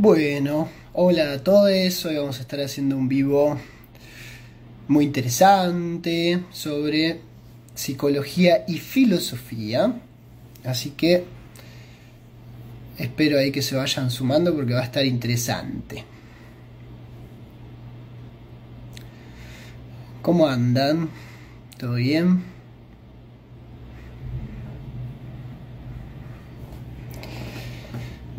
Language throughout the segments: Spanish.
Bueno, hola a todos. Hoy vamos a estar haciendo un vivo muy interesante sobre psicología y filosofía. Así que espero ahí que se vayan sumando porque va a estar interesante. ¿Cómo andan? ¿Todo bien?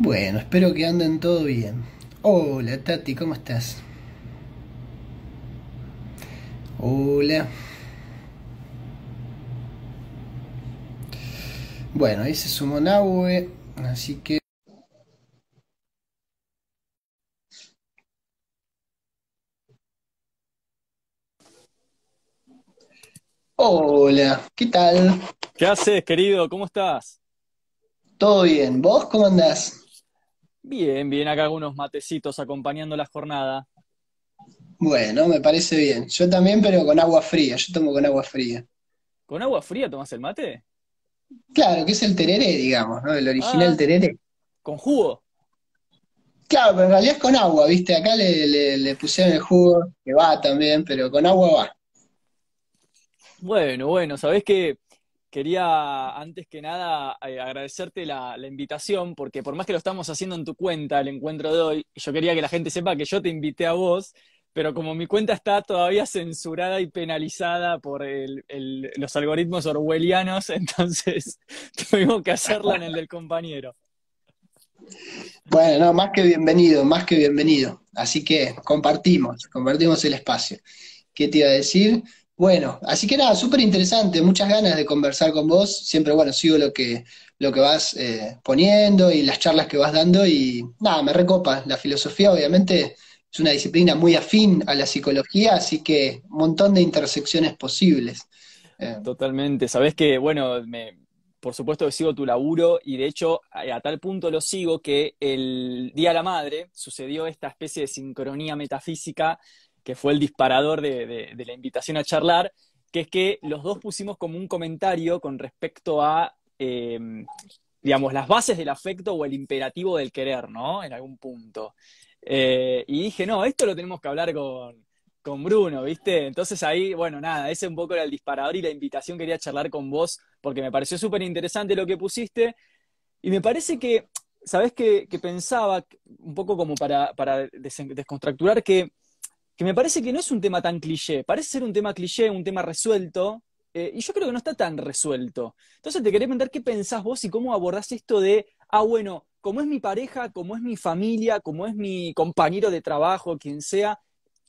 Bueno, espero que anden todo bien. Hola Tati, ¿cómo estás? Hola. Bueno, ahí se sumó Nahue, así que... Hola, ¿qué tal? ¿Qué haces, querido? ¿Cómo estás? ¿Todo bien? ¿Vos cómo andás? Bien, bien, acá algunos matecitos acompañando la jornada. Bueno, me parece bien. Yo también, pero con agua fría. Yo tomo con agua fría. ¿Con agua fría tomas el mate? Claro, que es el tereré, digamos, ¿no? El original Ah, tereré. ¿con jugo? Claro, pero en realidad es con agua, ¿viste? Acá le, le, le pusieron el jugo, que va también, pero con agua va. Bueno, bueno, sabés que quería antes que nada eh, agradecerte la, invitación, porque por más que lo estamos haciendo en tu cuenta, el encuentro de hoy, yo quería que la gente sepa que yo te invité a vos, pero como mi cuenta está todavía censurada y penalizada por los algoritmos orwellianos, entonces tuvimos que hacerla en el del compañero. Bueno, no, más que bienvenido, más que bienvenido. Así que compartimos, compartimos el espacio. ¿Qué te iba a decir? Bueno, así que nada, súper interesante, muchas ganas de conversar con vos. Siempre, bueno, sigo lo que, lo que vas eh, poniendo y las charlas que vas dando y nada, me recopa. La filosofía obviamente es una disciplina muy afín a la psicología, así que un montón de intersecciones posibles. Eh, Totalmente. Sabés que, bueno, me, por supuesto que sigo tu laburo y de hecho a, a tal punto lo sigo que el Día de la Madre sucedió esta especie de sincronía metafísica que fue el disparador de, la invitación a charlar, que es que los dos pusimos como un comentario con respecto a, eh, digamos, las bases del afecto o el imperativo del querer, ¿no? En algún punto. Eh, y dije, no, esto lo tenemos que hablar con, con Bruno, ¿viste? Entonces ahí, bueno, nada, ese un poco era el disparador y la invitación quería charlar con vos porque me pareció súper interesante lo que pusiste y me parece que, ¿sabés qué? Que pensaba, un poco como para, para des- descontracturar, que, que me parece que no es un tema tan cliché, parece ser un tema cliché, un tema resuelto, eh, y yo creo que no está tan resuelto. Entonces te quería preguntar qué pensás vos y cómo abordás esto de, ah, bueno, como es mi pareja, como es mi familia, como es mi compañero de trabajo, quien sea,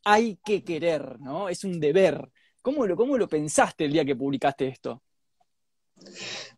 hay que querer, ¿no? Es un deber. ¿Cómo lo, cómo lo pensaste el día que publicaste esto?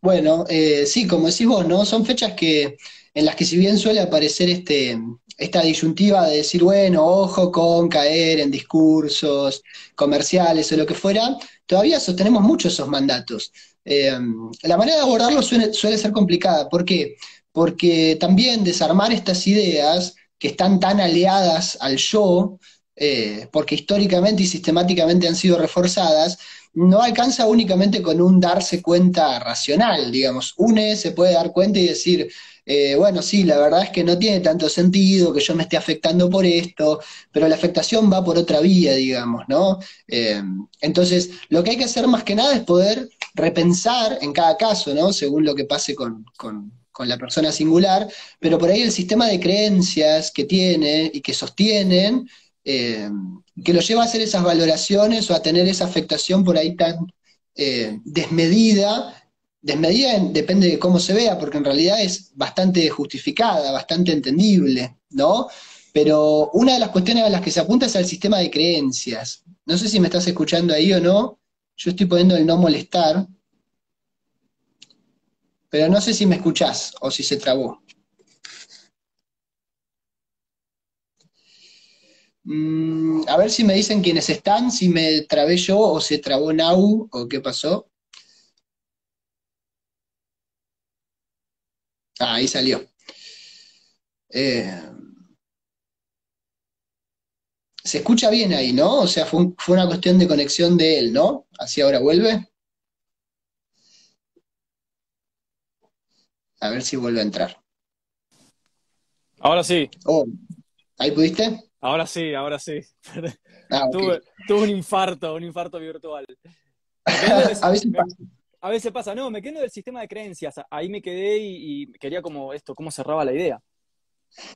Bueno, eh, sí, como decís vos, ¿no? Son fechas que, en las que si bien suele aparecer este, esta disyuntiva de decir, bueno, ojo con caer en discursos comerciales o lo que fuera, todavía sostenemos mucho esos mandatos. Eh, la manera de abordarlo suele, suele ser complicada. ¿Por qué? Porque también desarmar estas ideas que están tan aliadas al yo, eh, porque históricamente y sistemáticamente han sido reforzadas, no alcanza únicamente con un darse cuenta racional, digamos. Une se puede dar cuenta y decir, eh, bueno, sí, la verdad es que no tiene tanto sentido que yo me esté afectando por esto, pero la afectación va por otra vía, digamos, ¿no? Eh, entonces, lo que hay que hacer más que nada es poder repensar en cada caso, ¿no? Según lo que pase con, con, con la persona singular, pero por ahí el sistema de creencias que tiene y que sostienen eh, que lo lleva a hacer esas valoraciones o a tener esa afectación por ahí tan eh, desmedida. Desmedida en- depende de cómo se vea, porque en realidad es bastante justificada, bastante entendible, ¿no? Pero una de las cuestiones a las que se apunta es al sistema de creencias. No sé si me estás escuchando ahí o no. Yo estoy poniendo el no molestar, pero no sé si me escuchás o si se trabó. Mm, a ver si me dicen quiénes están, si me trabé yo o se trabó Nau o qué pasó. Ah, ahí salió. Eh, se escucha bien ahí, ¿no? O sea, fue, un- fue una cuestión de conexión de él, ¿no? Así ahora vuelve. A ver si vuelve a entrar. Ahora sí. Oh, ¿Ahí pudiste? Ahora sí, ahora sí. Ah, tuve, un infarto, un infarto virtual. a veces pasa. A veces pasa, no, me quedo del sistema de creencias, ahí me quedé y, quería como esto, cómo cerraba la idea.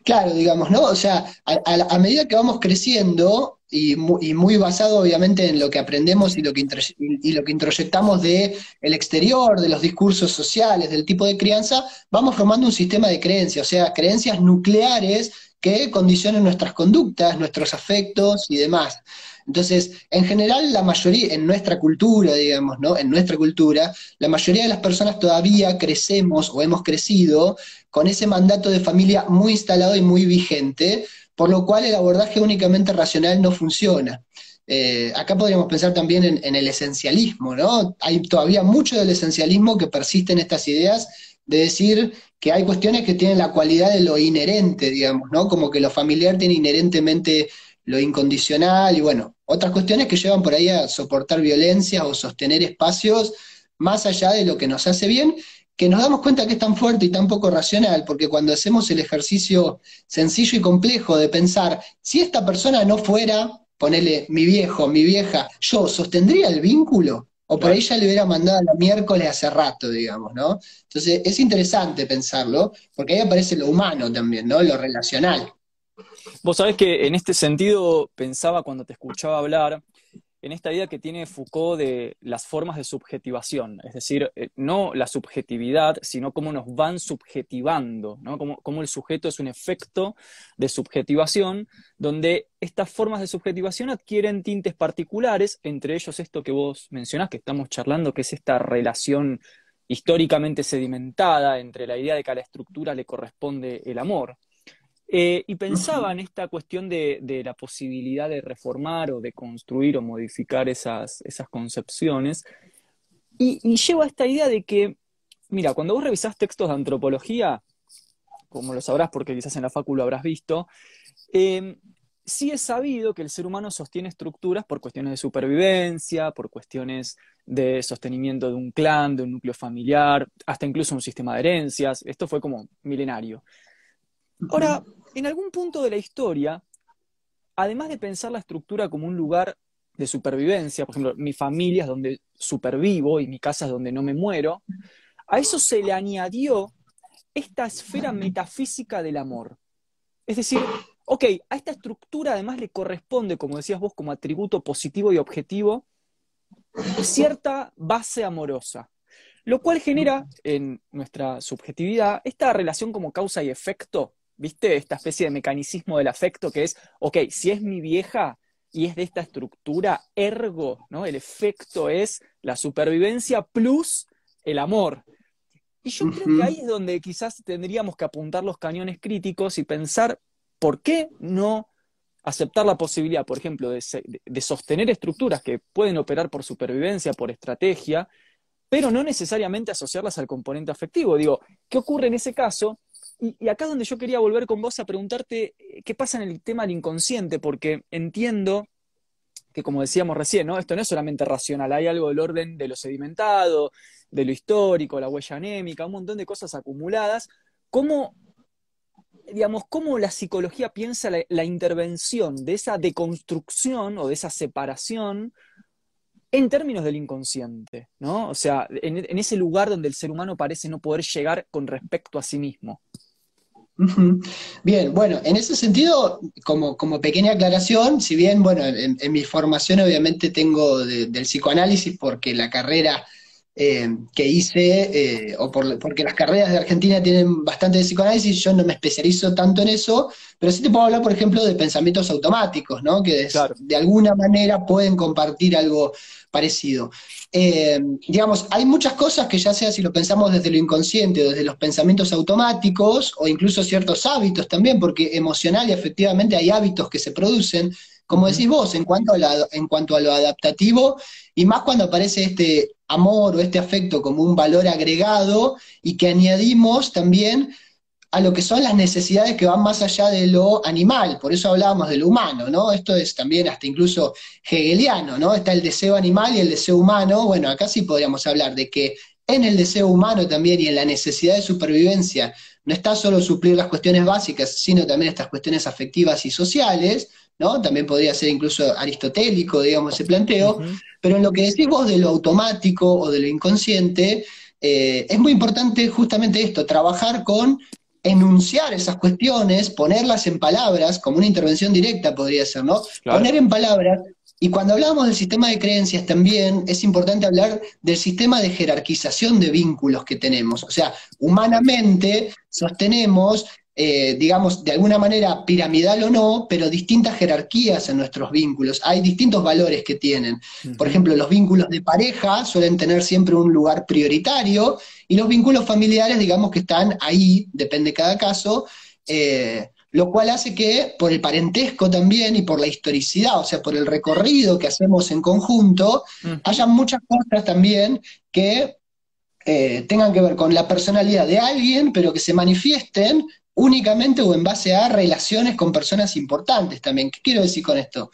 Claro, digamos, ¿no? O sea, a, medida que vamos creciendo, y muy, basado obviamente en lo que aprendemos y lo que, y lo que introyectamos del el exterior, de los discursos sociales, del tipo de crianza, vamos formando un sistema de creencias, o sea, creencias nucleares que condicionan nuestras conductas, nuestros afectos y demás. Entonces, en general, la mayoría, en nuestra cultura, digamos, ¿no? En nuestra cultura, la mayoría de las personas todavía crecemos o hemos crecido con ese mandato de familia muy instalado y muy vigente, por lo cual el abordaje únicamente racional no funciona. Eh, acá podríamos pensar también en, en, el esencialismo, ¿no? Hay todavía mucho del esencialismo que persiste en estas ideas de decir que hay cuestiones que tienen la cualidad de lo inherente, digamos, ¿no? Como que lo familiar tiene inherentemente lo incondicional y bueno, otras cuestiones que llevan por ahí a soportar violencia o sostener espacios más allá de lo que nos hace bien, que nos damos cuenta que es tan fuerte y tan poco racional, porque cuando hacemos el ejercicio sencillo y complejo de pensar, si esta persona no fuera, ponele mi viejo, mi vieja, yo sostendría el vínculo, o por ahí ya le hubiera mandado la miércoles hace rato, digamos, ¿no? Entonces es interesante pensarlo, porque ahí aparece lo humano también, ¿no? Lo relacional. Vos sabés que en este sentido pensaba cuando te escuchaba hablar en esta idea que tiene Foucault de las formas de subjetivación, es decir, eh, no la subjetividad, sino cómo nos van subjetivando, ¿no? Cómo, el sujeto es un efecto de subjetivación, donde estas formas de subjetivación adquieren tintes particulares, entre ellos esto que vos mencionás, que estamos charlando, que es esta relación históricamente sedimentada entre la idea de que a la estructura le corresponde el amor. Eh, y pensaba en esta cuestión de, la posibilidad de reformar o de construir o modificar esas, esas concepciones. Y, y, llevo a esta idea de que, mira, cuando vos revisás textos de antropología, como lo sabrás porque quizás en la facu lo habrás visto, em, sí es sabido que el ser humano sostiene estructuras por cuestiones de supervivencia, por cuestiones de sostenimiento de un clan, de un núcleo familiar, hasta incluso un sistema de herencias. Esto fue como milenario. Ahora, en algún punto de la historia, además de pensar la estructura como un lugar de supervivencia, por ejemplo, mi familia es donde supervivo y mi casa es donde no me muero, a eso se le añadió esta esfera metafísica del amor. Es decir, ok, a esta estructura además le corresponde, como decías vos, como atributo positivo y objetivo, cierta base amorosa, lo cual genera en nuestra subjetividad esta relación como causa y efecto ¿viste? Esta especie de mecanicismo del afecto que es, ok, si es mi vieja y es de esta estructura, ergo, ¿no? El efecto es la supervivencia plus el amor. Y yo creo que ahí es donde quizás tendríamos que apuntar los cañones críticos y pensar por qué no aceptar la posibilidad, por ejemplo, de, de, sostener estructuras que pueden operar por supervivencia, por estrategia, pero no necesariamente asociarlas al componente afectivo. Digo, ¿qué ocurre en ese caso? Y, acá es donde yo quería volver con vos a preguntarte eh, qué pasa en el tema del inconsciente, porque entiendo que, como decíamos recién, ¿no? esto no es solamente racional, hay algo del orden de lo sedimentado, de lo histórico, la huella anémica, un montón de cosas acumuladas. ¿Cómo, digamos, cómo la psicología piensa la, intervención de esa deconstrucción o de esa separación en términos del inconsciente, ¿no? O sea, en, ese lugar donde el ser humano parece no poder llegar con respecto a sí mismo. Bien, bueno, en ese sentido, como, como pequeña aclaración, si bien, bueno, en, mi formación obviamente tengo del psicoanálisis porque la carrera eh, que hice, eh, o porque las carreras de Argentina tienen bastante de psicoanálisis, yo no me especializo tanto en eso, pero sí te puedo hablar, por ejemplo, de pensamientos automáticos, ¿no? Que de alguna manera pueden compartir algo parecido. Eh, digamos, hay muchas cosas que ya sea si lo pensamos desde lo inconsciente desde los pensamientos automáticos, o incluso ciertos hábitos también, porque emocional y efectivamente hay hábitos que se producen, como decís vos, en cuanto a, en cuanto a lo adaptativo, y más cuando aparece este amor o este afecto como un valor agregado y que añadimos también a lo que son las necesidades que van más allá de lo animal, por eso hablábamos de lo humano, ¿no? Esto es también hasta incluso hegeliano, ¿no? Está el deseo animal y el deseo humano, bueno, acá sí podríamos hablar de que en el deseo humano también y en la necesidad de supervivencia no está solo suplir las cuestiones básicas, sino también estas cuestiones afectivas y sociales, ¿no? También podría ser incluso aristotélico, digamos, ese planteo, pero en lo que decís vos de lo automático o de lo inconsciente, eh, es muy importante justamente esto, trabajar con enunciar esas cuestiones, ponerlas en palabras, como una intervención directa podría ser, ¿no? Poner en palabras y cuando hablamos del sistema de creencias también es importante hablar del sistema de jerarquización de vínculos que tenemos. O sea, humanamente sostenemos, eh, digamos, de alguna manera piramidal o no, pero distintas jerarquías en nuestros vínculos. Hay distintos valores que tienen. Por ejemplo, los vínculos de pareja suelen tener siempre un lugar prioritario y los vínculos familiares, digamos, que están ahí, depende de cada caso. Eh, lo cual hace que por el parentesco también y por la historicidad, o sea, por el recorrido que hacemos en conjunto, haya muchas cosas también que eh, tengan que ver con la personalidad de alguien, pero que se manifiesten únicamente o en base a relaciones con personas importantes también. ¿Qué quiero decir con esto?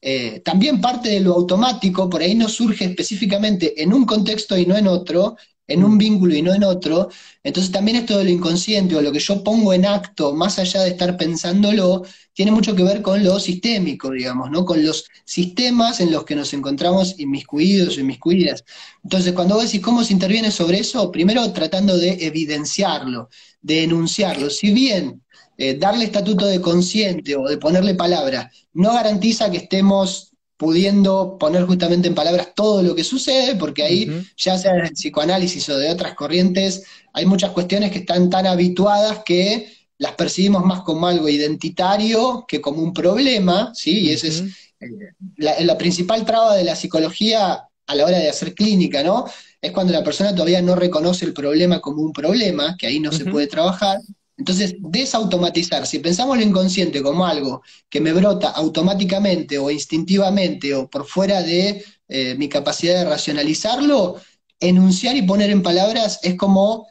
Eh, también parte de lo automático, por ahí no surge específicamente en un contexto y no en otro, en un vínculo y no en otro. Entonces también esto de lo inconsciente o lo que yo pongo en acto, más allá de estar pensándolo, tiene mucho que ver con lo sistémico, digamos, ¿no? Con los sistemas en los que nos encontramos inmiscuidos o inmiscuidas. Entonces, cuando vos decís cómo se interviene sobre eso, primero tratando de evidenciarlo, de enunciarlo. Si bien eh, darle estatuto de consciente o de ponerle palabra no garantiza que estemos pudiendo poner justamente en palabras todo lo que sucede, porque ahí, ya sea en el psicoanálisis o de otras corrientes, hay muchas cuestiones que están tan habituadas que las percibimos más como algo identitario que como un problema, ¿sí? Y esa es eh, la, principal traba de la psicología a la hora de hacer clínica, ¿no? Es cuando la persona todavía no reconoce el problema como un problema, que ahí no se puede trabajar, entonces, desautomatizar, si pensamos lo inconsciente como algo que me brota automáticamente o instintivamente o por fuera de eh, mi capacidad de racionalizarlo, enunciar y poner en palabras es como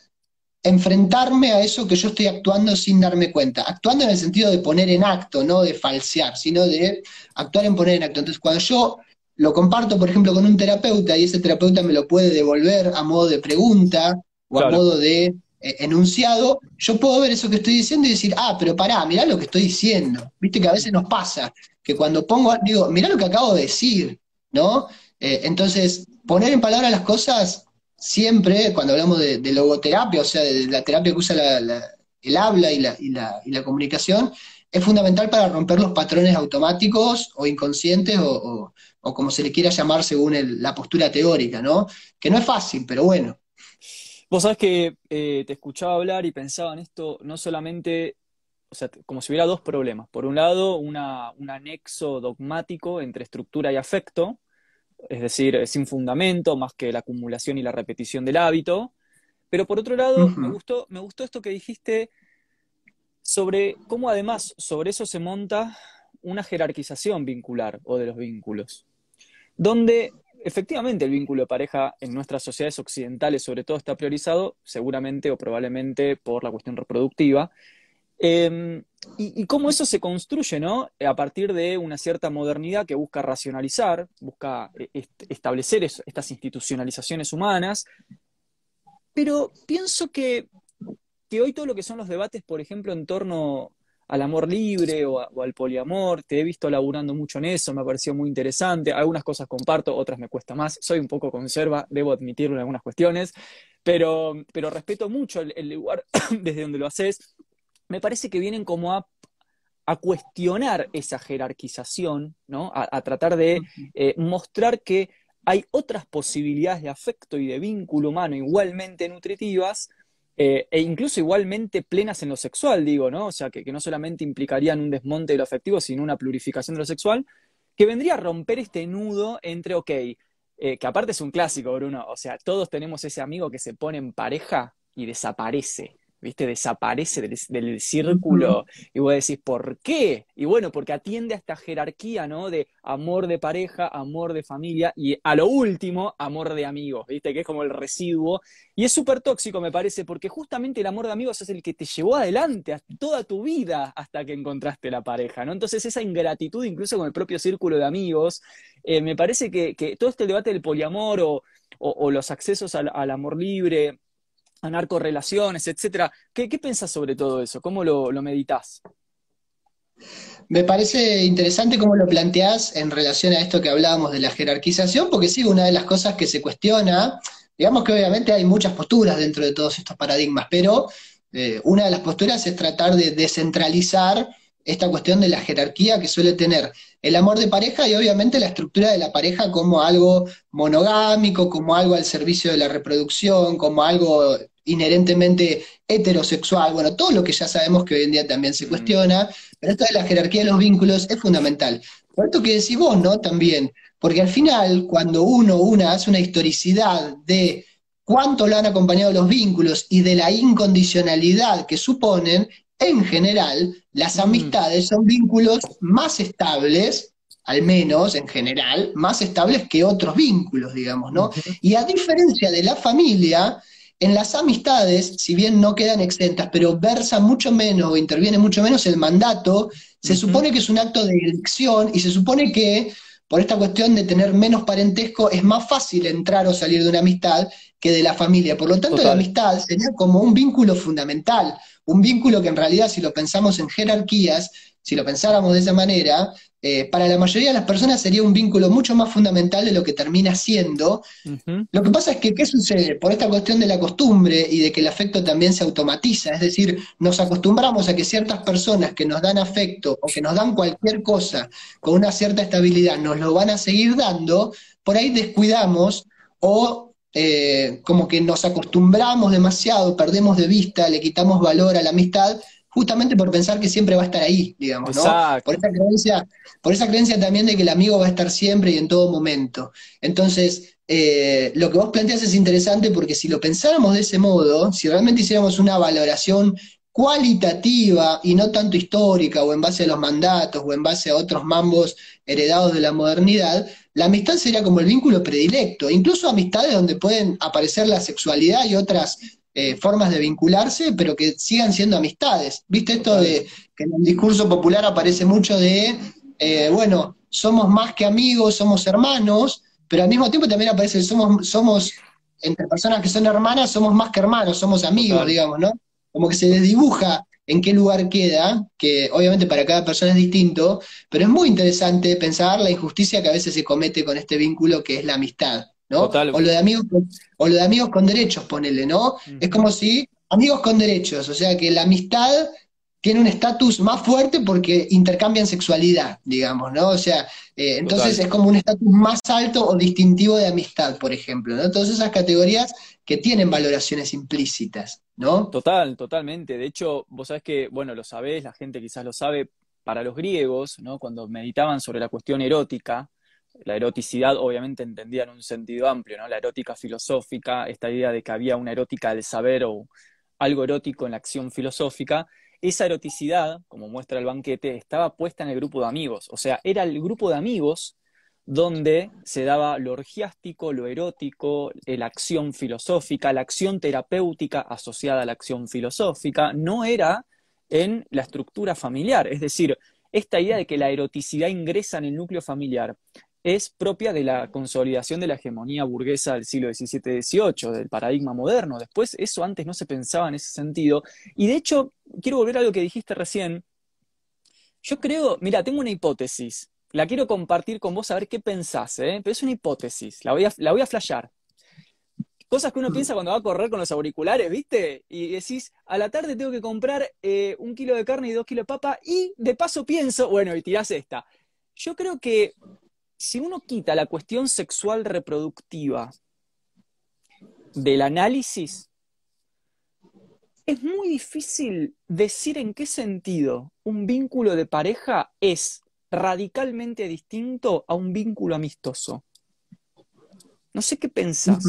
enfrentarme a eso que yo estoy actuando sin darme cuenta. Actuando en el sentido de poner en acto, no de falsear, sino de actuar en poner en acto. Entonces, cuando yo lo comparto, por ejemplo, con un terapeuta y ese terapeuta me lo puede devolver a modo de pregunta o a modo de enunciado, yo puedo ver eso que estoy diciendo y decir, ah, pero pará, mirá lo que estoy diciendo. Viste que a veces nos pasa, que cuando pongo, digo, mirá lo que acabo de decir, ¿no? Eh, entonces, poner en palabras las cosas siempre, cuando hablamos de, logoterapia, o sea, de la terapia que usa el habla la, y, la, comunicación, es fundamental para romper los patrones automáticos o inconscientes o, como se le quiera llamar según la postura teórica, ¿no? Que no es fácil, pero bueno, Vos sabés que eh, te escuchaba hablar y pensaba en esto no solamente, o sea, como si hubiera dos problemas. Por un lado, un anexo dogmático entre estructura y afecto, es decir, sin fundamento, más que la acumulación y la repetición del hábito. Pero por otro lado, me, gustó, me gustó esto que dijiste sobre cómo además sobre eso se monta una jerarquización vincular o de los vínculos, donde efectivamente el vínculo de pareja en nuestras sociedades occidentales sobre todo está priorizado, seguramente o probablemente por la cuestión reproductiva. Em, y, cómo eso se construye, ¿no? A partir de una cierta modernidad que busca racionalizar, busca eh, establecer estas institucionalizaciones humanas. Pero pienso que, que hoy todo lo que son los debates, por ejemplo, en torno al amor libre o, al poliamor. Te he visto laburando mucho en eso, me ha parecido muy interesante. Algunas cosas comparto, otras me cuesta más. Soy un poco conserva, debo admitirlo en algunas cuestiones, pero, pero respeto mucho el, lugar desde donde lo haces. Me parece que vienen como a, cuestionar esa jerarquización, ¿no? a, tratar de eh, mostrar que hay otras posibilidades de afecto y de vínculo humano igualmente nutritivas eh, e incluso igualmente plenas en lo sexual, digo, ¿no? O sea, que, no solamente implicarían un desmonte de lo afectivo, sino una plurificación de lo sexual, que vendría a romper este nudo entre, ok, eh, que aparte es un clásico, Bruno, o sea, todos tenemos ese amigo que se pone en pareja y desaparece. ¿Viste? Desaparece del, círculo y vos decís, ¿por qué? Y bueno, porque atiende a esta jerarquía, ¿no? De amor de pareja, amor de familia y a lo último, amor de amigos, ¿viste? Que es como el residuo. Y es súper tóxico, me parece, porque justamente el amor de amigos es el que te llevó adelante toda tu vida hasta que encontraste la pareja, ¿no? Entonces esa ingratitud, incluso con el propio círculo de amigos, eh, me parece que, todo este debate del poliamor o, los accesos al amor libre, narcorrelaciones, etcétera. ¿Qué, qué pensás sobre todo eso? ¿Cómo lo, lo meditas? Me parece interesante cómo lo planteás en relación a esto que hablábamos de la jerarquización, porque sí, una de las cosas que se cuestiona, digamos que obviamente hay muchas posturas dentro de todos estos paradigmas, pero eh, una de las posturas es tratar de descentralizar esta cuestión de la jerarquía que suele tener el amor de pareja y obviamente la estructura de la pareja como algo monogámico, como algo al servicio de la reproducción, como algo inherentemente heterosexual, bueno, todo lo que ya sabemos que hoy en día también se cuestiona, pero esto de la jerarquía de los vínculos es fundamental. Por esto que decís vos, ¿no? También, porque al final, cuando uno, una hace una historicidad de cuánto lo han acompañado los vínculos y de la incondicionalidad que suponen, en general, las amistades son vínculos más estables, al menos en general, más estables que otros vínculos, digamos, ¿no? Y a diferencia de la familia, en las amistades, si bien no quedan exentas, pero versa mucho menos o interviene mucho menos el mandato, se supone que es un acto de elección y se supone que por esta cuestión de tener menos parentesco es más fácil entrar o salir de una amistad que de la familia. Por lo tanto, la amistad sería como un vínculo fundamental, un vínculo que en realidad, si lo pensamos en jerarquías, si lo pensáramos de esa manera, eh, para la mayoría de las personas sería un vínculo mucho más fundamental de lo que termina siendo. Lo que pasa es que, ¿qué sucede? Por esta cuestión de la costumbre y de que el afecto también se automatiza, es decir, nos acostumbramos a que ciertas personas que nos dan afecto o que nos dan cualquier cosa con una cierta estabilidad nos lo van a seguir dando, por ahí descuidamos o eh, como que nos acostumbramos demasiado, perdemos de vista, le quitamos valor a la amistad, justamente por pensar que siempre va a estar ahí, digamos, ¿no? Por esa creencia, por esa creencia también de que el amigo va a estar siempre y en todo momento. Entonces, eh, lo que vos planteas es interesante porque si lo pensáramos de ese modo, si realmente hiciéramos una valoración cualitativa y no tanto histórica o en base a los mandatos o en base a otros mambos heredados de la modernidad, la amistad sería como el vínculo predilecto, incluso amistades donde pueden aparecer la sexualidad y otras eh, formas de vincularse, pero que sigan siendo amistades. ¿Viste esto de que en el discurso popular aparece mucho de, eh, bueno, somos más que amigos, somos hermanos, pero al mismo tiempo también aparece, somos, somos, entre personas que son hermanas, somos más que hermanos, somos amigos, digamos, ¿no? como que se desdibuja en qué lugar queda, que obviamente para cada persona es distinto, pero es muy interesante pensar la injusticia que a veces se comete con este vínculo que es la amistad, ¿no? O lo de amigos con, o lo de amigos con derechos, ponele, ¿no? Es como si amigos con derechos, o sea que la amistad tiene un estatus más fuerte porque intercambian sexualidad, digamos, ¿no? O sea, eh, entonces es como un estatus más alto o distintivo de amistad, por ejemplo, ¿no? Todas esas categorías que tienen valoraciones implícitas, ¿no? Total, totalmente. De hecho, vos sabés que, bueno, lo sabés, la gente quizás lo sabe, para los griegos, ¿no? Cuando meditaban sobre la cuestión erótica, la eroticidad obviamente entendía en un sentido amplio, ¿no? La erótica filosófica, esta idea de que había una erótica del saber o algo erótico en la acción filosófica, esa eroticidad, como muestra el banquete, estaba puesta en el grupo de amigos. O sea, era el grupo de amigos donde se daba lo orgiástico, lo erótico, la acción filosófica, la acción terapéutica asociada a la acción filosófica, no era en la estructura familiar. Es decir, esta idea de que la eroticidad ingresa en el núcleo familiar es propia de la consolidación de la hegemonía burguesa del siglo XVII-XVIII, del paradigma moderno. Después, eso antes no se pensaba en ese sentido. Y de hecho, quiero volver a lo que dijiste recién. Yo creo, mira, tengo una hipótesis la quiero compartir con vos a ver qué pensás, ¿eh? pero es una hipótesis, la voy a, la voy a. Cosas que uno piensa cuando va a correr con los auriculares, ¿viste? Y decís, a la tarde tengo que comprar eh, un kilo de carne y dos kilos de papa, y de paso pienso, bueno, y tirás esta. Yo creo que si uno quita la cuestión sexual reproductiva del análisis, es muy difícil decir en qué sentido un vínculo de pareja es radicalmente distinto a un vínculo amistoso. No sé qué pensás.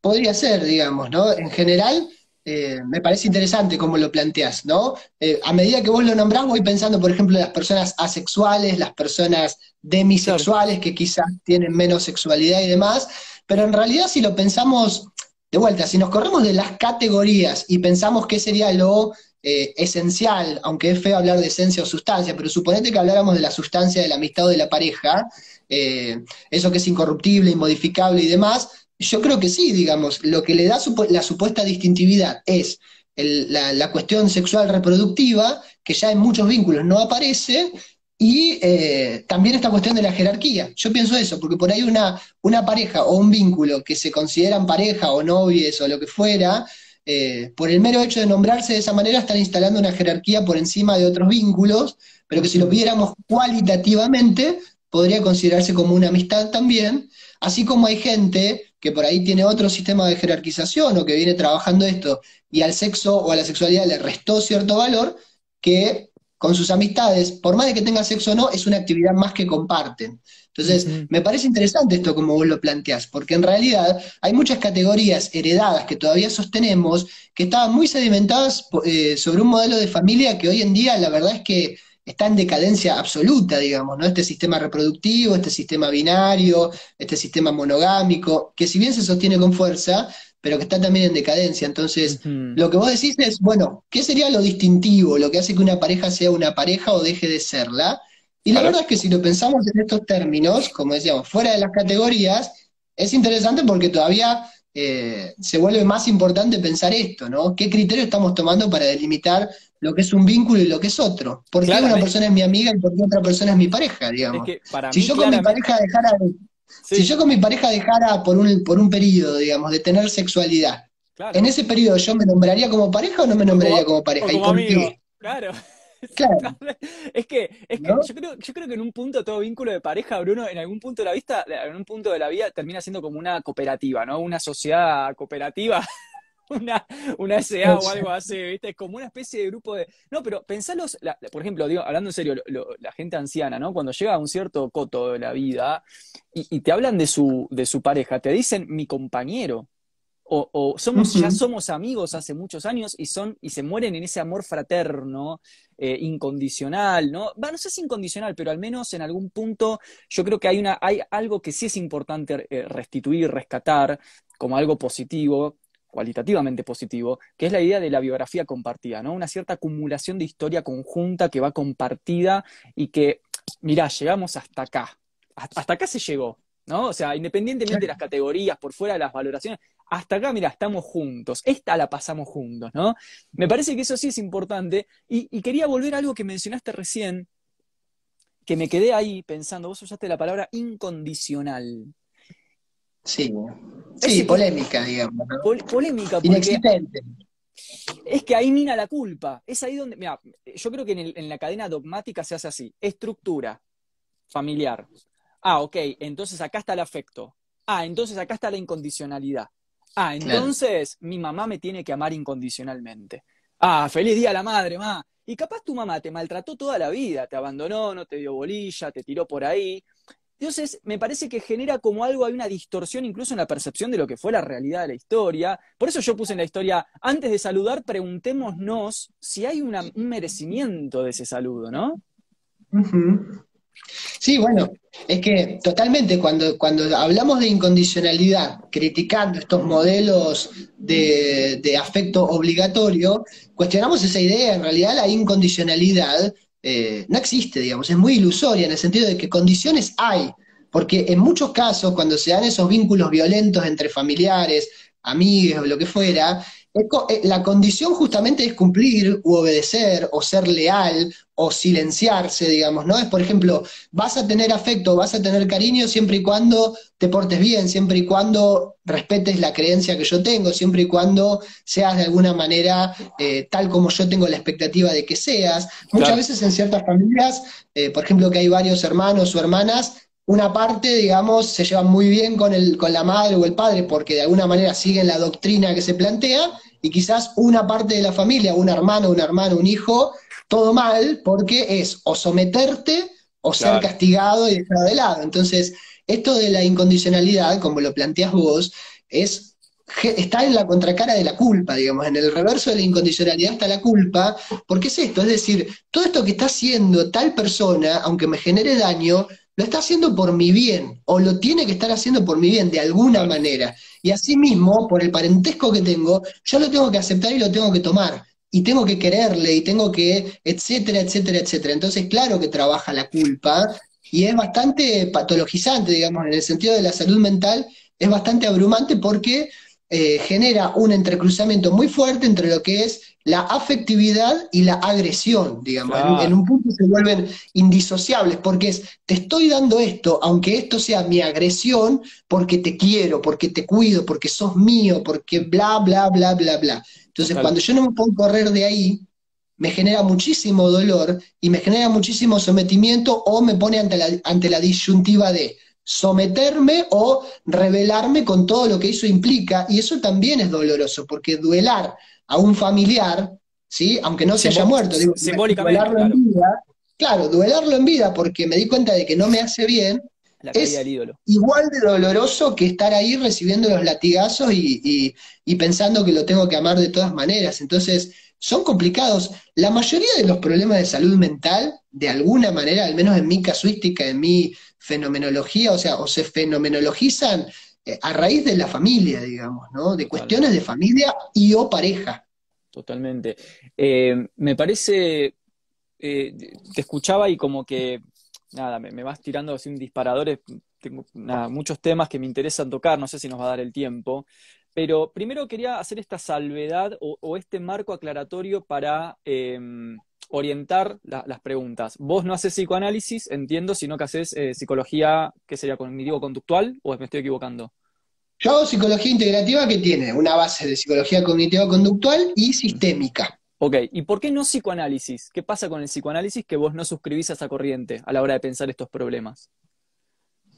Podría ser, digamos, ¿no? En general, eh, me parece interesante cómo lo planteas, ¿no? Eh, a medida que vos lo nombrás, voy pensando, por ejemplo, las personas asexuales, las personas demisexuales, que quizás tienen menos sexualidad y demás, pero en realidad si lo pensamos de vuelta, si nos corremos de las categorías y pensamos qué sería lo eh, esencial, aunque es feo hablar de esencia o sustancia, pero suponete que habláramos de la sustancia de la amistad o de la pareja, eso que es incorruptible, inmodificable y demás, yo creo que sí, digamos, lo que le da la supuesta distintividad es la, cuestión sexual reproductiva, que ya en muchos vínculos no aparece, y eh, también esta cuestión de la jerarquía. Yo pienso eso, porque por ahí una, una pareja o un vínculo que se consideran pareja o novies o lo que fuera, eh, por el mero hecho de nombrarse de esa manera, están instalando una jerarquía por encima de otros vínculos, pero que si lo viéramos cualitativamente, podría considerarse como una amistad también, así como hay gente que por ahí tiene otro sistema de jerarquización o que viene trabajando esto y al sexo o a la sexualidad le restó cierto valor, que con sus amistades, por más de que tenga sexo o no, es una actividad más que comparten. Entonces, me parece interesante esto como vos lo planteás, porque en realidad hay muchas categorías heredadas que todavía sostenemos que estaban muy sedimentadas eh, sobre un modelo de familia que hoy en día la verdad es que está en decadencia absoluta, digamos, ¿no? Este sistema reproductivo, este sistema binario, este sistema monogámico, que si bien se sostiene con fuerza, pero que está también en decadencia. Entonces, lo que vos decís es, bueno, ¿qué sería lo distintivo, lo que hace que una pareja sea una pareja o deje de serla? Y la verdad es que si lo pensamos en estos términos, como decíamos, fuera de las categorías, es interesante porque todavía eh, se vuelve más importante pensar esto, ¿no? ¿Qué criterio estamos tomando para delimitar lo que es un vínculo y lo que es otro? ¿Por qué una persona es mi amiga y por qué otra persona es mi pareja, digamos? si yo con mi pareja dejara si yo con mi pareja dejara por un, por un periodo, digamos, de tener sexualidad, ¿en ese periodo yo me nombraría como pareja o no me nombraría como, pareja? ¿Y por qué? Claro. Claro. Es que, es que yo, creo, yo creo que en un punto todo vínculo de pareja, Bruno, en algún punto de la vista, en un punto de la vida termina siendo como una cooperativa, ¿no? Una sociedad cooperativa una, una SA o algo así, ¿viste? Es como una especie de grupo de. No, pero pensalos, por ejemplo, digo, hablando en serio, la gente anciana, ¿no? Cuando llega a un cierto coto de la vida y, te hablan de su, de su pareja, te dicen mi compañero. O, somos, ya somos amigos hace muchos años y son, y se mueren en ese amor fraterno, eh, incondicional, ¿no? No sé si incondicional, pero al menos en algún punto yo creo que hay una, hay algo que sí es importante eh, restituir, rescatar como algo positivo, cualitativamente positivo, que es la idea de la biografía compartida, ¿no? Una cierta acumulación de historia conjunta que va compartida y que, mirá, llegamos hasta acá. Hasta acá se llegó, ¿no? O sea, independientemente de las categorías, por fuera de las valoraciones, hasta acá, mira, estamos juntos, esta la pasamos juntos, ¿no? Me parece que eso sí es importante y, y, quería volver a algo que mencionaste recién, que me quedé ahí pensando, vos usaste la palabra incondicional. Sí, sí, polémica, digamos. polémica, porque Inexistente. Es que ahí mina la culpa. Es ahí donde, mira, yo creo que en, la cadena dogmática se hace así. Estructura familiar. Ah, ok, entonces acá está el afecto. Ah, entonces acá está la incondicionalidad. Ah, entonces mi mamá me tiene que amar incondicionalmente. Ah, feliz día a la madre, ma. Y capaz tu mamá te maltrató toda la vida, te abandonó, no te dio bolilla, te tiró por ahí. Entonces, me parece que genera como algo, hay una distorsión incluso en la percepción de lo que fue la realidad de la historia. Por eso yo puse en la historia, antes de saludar, preguntémonos si hay un merecimiento de ese saludo, ¿no? Sí, bueno, es que totalmente, cuando, cuando hablamos de incondicionalidad, criticando estos modelos de, afecto obligatorio, cuestionamos esa idea, en realidad la incondicionalidad eh, no existe, digamos, es muy ilusoria en el sentido de que condiciones hay, porque en muchos casos, cuando se dan esos vínculos violentos entre familiares, amigos lo que fuera, la condición justamente es cumplir u obedecer o ser leal o silenciarse, digamos, ¿no? Es, por ejemplo, vas a tener afecto, vas a tener cariño siempre y cuando te portes bien, siempre y cuando respetes la creencia que yo tengo, siempre y cuando seas de alguna manera eh, tal como yo tengo la expectativa de que seas. Muchas veces en ciertas familias, eh, por ejemplo, que hay varios hermanos o hermanas, una parte, digamos, se lleva muy bien con, el, con la madre o el padre porque de alguna manera siguen la doctrina que se plantea, y quizás una parte de la familia, un hermano, un hermano, un hijo, todo mal, porque es o someterte o ser castigado y dejar de lado. Entonces, esto de la incondicionalidad, como lo planteas vos, es está en la contracara de la culpa, digamos, en el reverso de la incondicionalidad está la culpa, porque es esto, es decir, todo esto que está haciendo tal persona, aunque me genere daño, lo está haciendo por mi bien, o lo tiene que estar haciendo por mi bien, de alguna manera. Y asimismo, por el parentesco que tengo, yo lo tengo que aceptar y lo tengo que tomar. Y tengo que quererle, y tengo que, etcétera, etcétera, etcétera. Entonces, claro que trabaja la culpa, y es bastante patologizante, digamos, en el sentido de la salud mental, es bastante abrumante porque eh, genera un entrecruzamiento muy fuerte entre lo que es la afectividad y la agresión, digamos. En, un punto se vuelven indisociables, porque es, te estoy dando esto, aunque esto sea mi agresión, porque te quiero, porque te cuido, porque sos mío, porque bla, bla, bla, bla, bla. Entonces, cuando yo no me puedo correr de ahí, me genera muchísimo dolor y me genera muchísimo sometimiento o me pone ante la, ante la disyuntiva de someterme o rebelarme con todo lo que eso implica, y eso también es doloroso, porque duelar a un familiar, ¿sí? aunque no se haya muerto, digo, simbólicamente, duelarlo en vida, claro, duelarlo en vida porque me di cuenta de que no me hace bien, es igual de doloroso que estar ahí recibiendo los latigazos y, y pensando que lo tengo que amar de todas maneras. Entonces, son complicados. La mayoría de los problemas de salud mental, de alguna manera, al menos en mi casuística, en mi fenomenología, o sea, o se fenomenologizan eh, a raíz de la familia, digamos, ¿no? De cuestiones de familia y o pareja. Totalmente. Eh, me parece, eh, te escuchaba y como que, nada, me, vas tirando así un disparador, tengo muchos temas que me interesan tocar, no sé si nos va a dar el tiempo, pero primero quería hacer esta salvedad o, este marco aclaratorio para em, orientar las preguntas. Vos no haces psicoanálisis, entiendo, sino que haces eh, psicología, ¿qué sería cognitivo-conductual? ¿O me estoy equivocando? Yo hago psicología integrativa que tiene una base de psicología cognitivo-conductual y sistémica. Ok, ¿y por qué no psicoanálisis? ¿Qué pasa con el psicoanálisis que vos no suscribís a esa corriente a la hora de pensar estos problemas?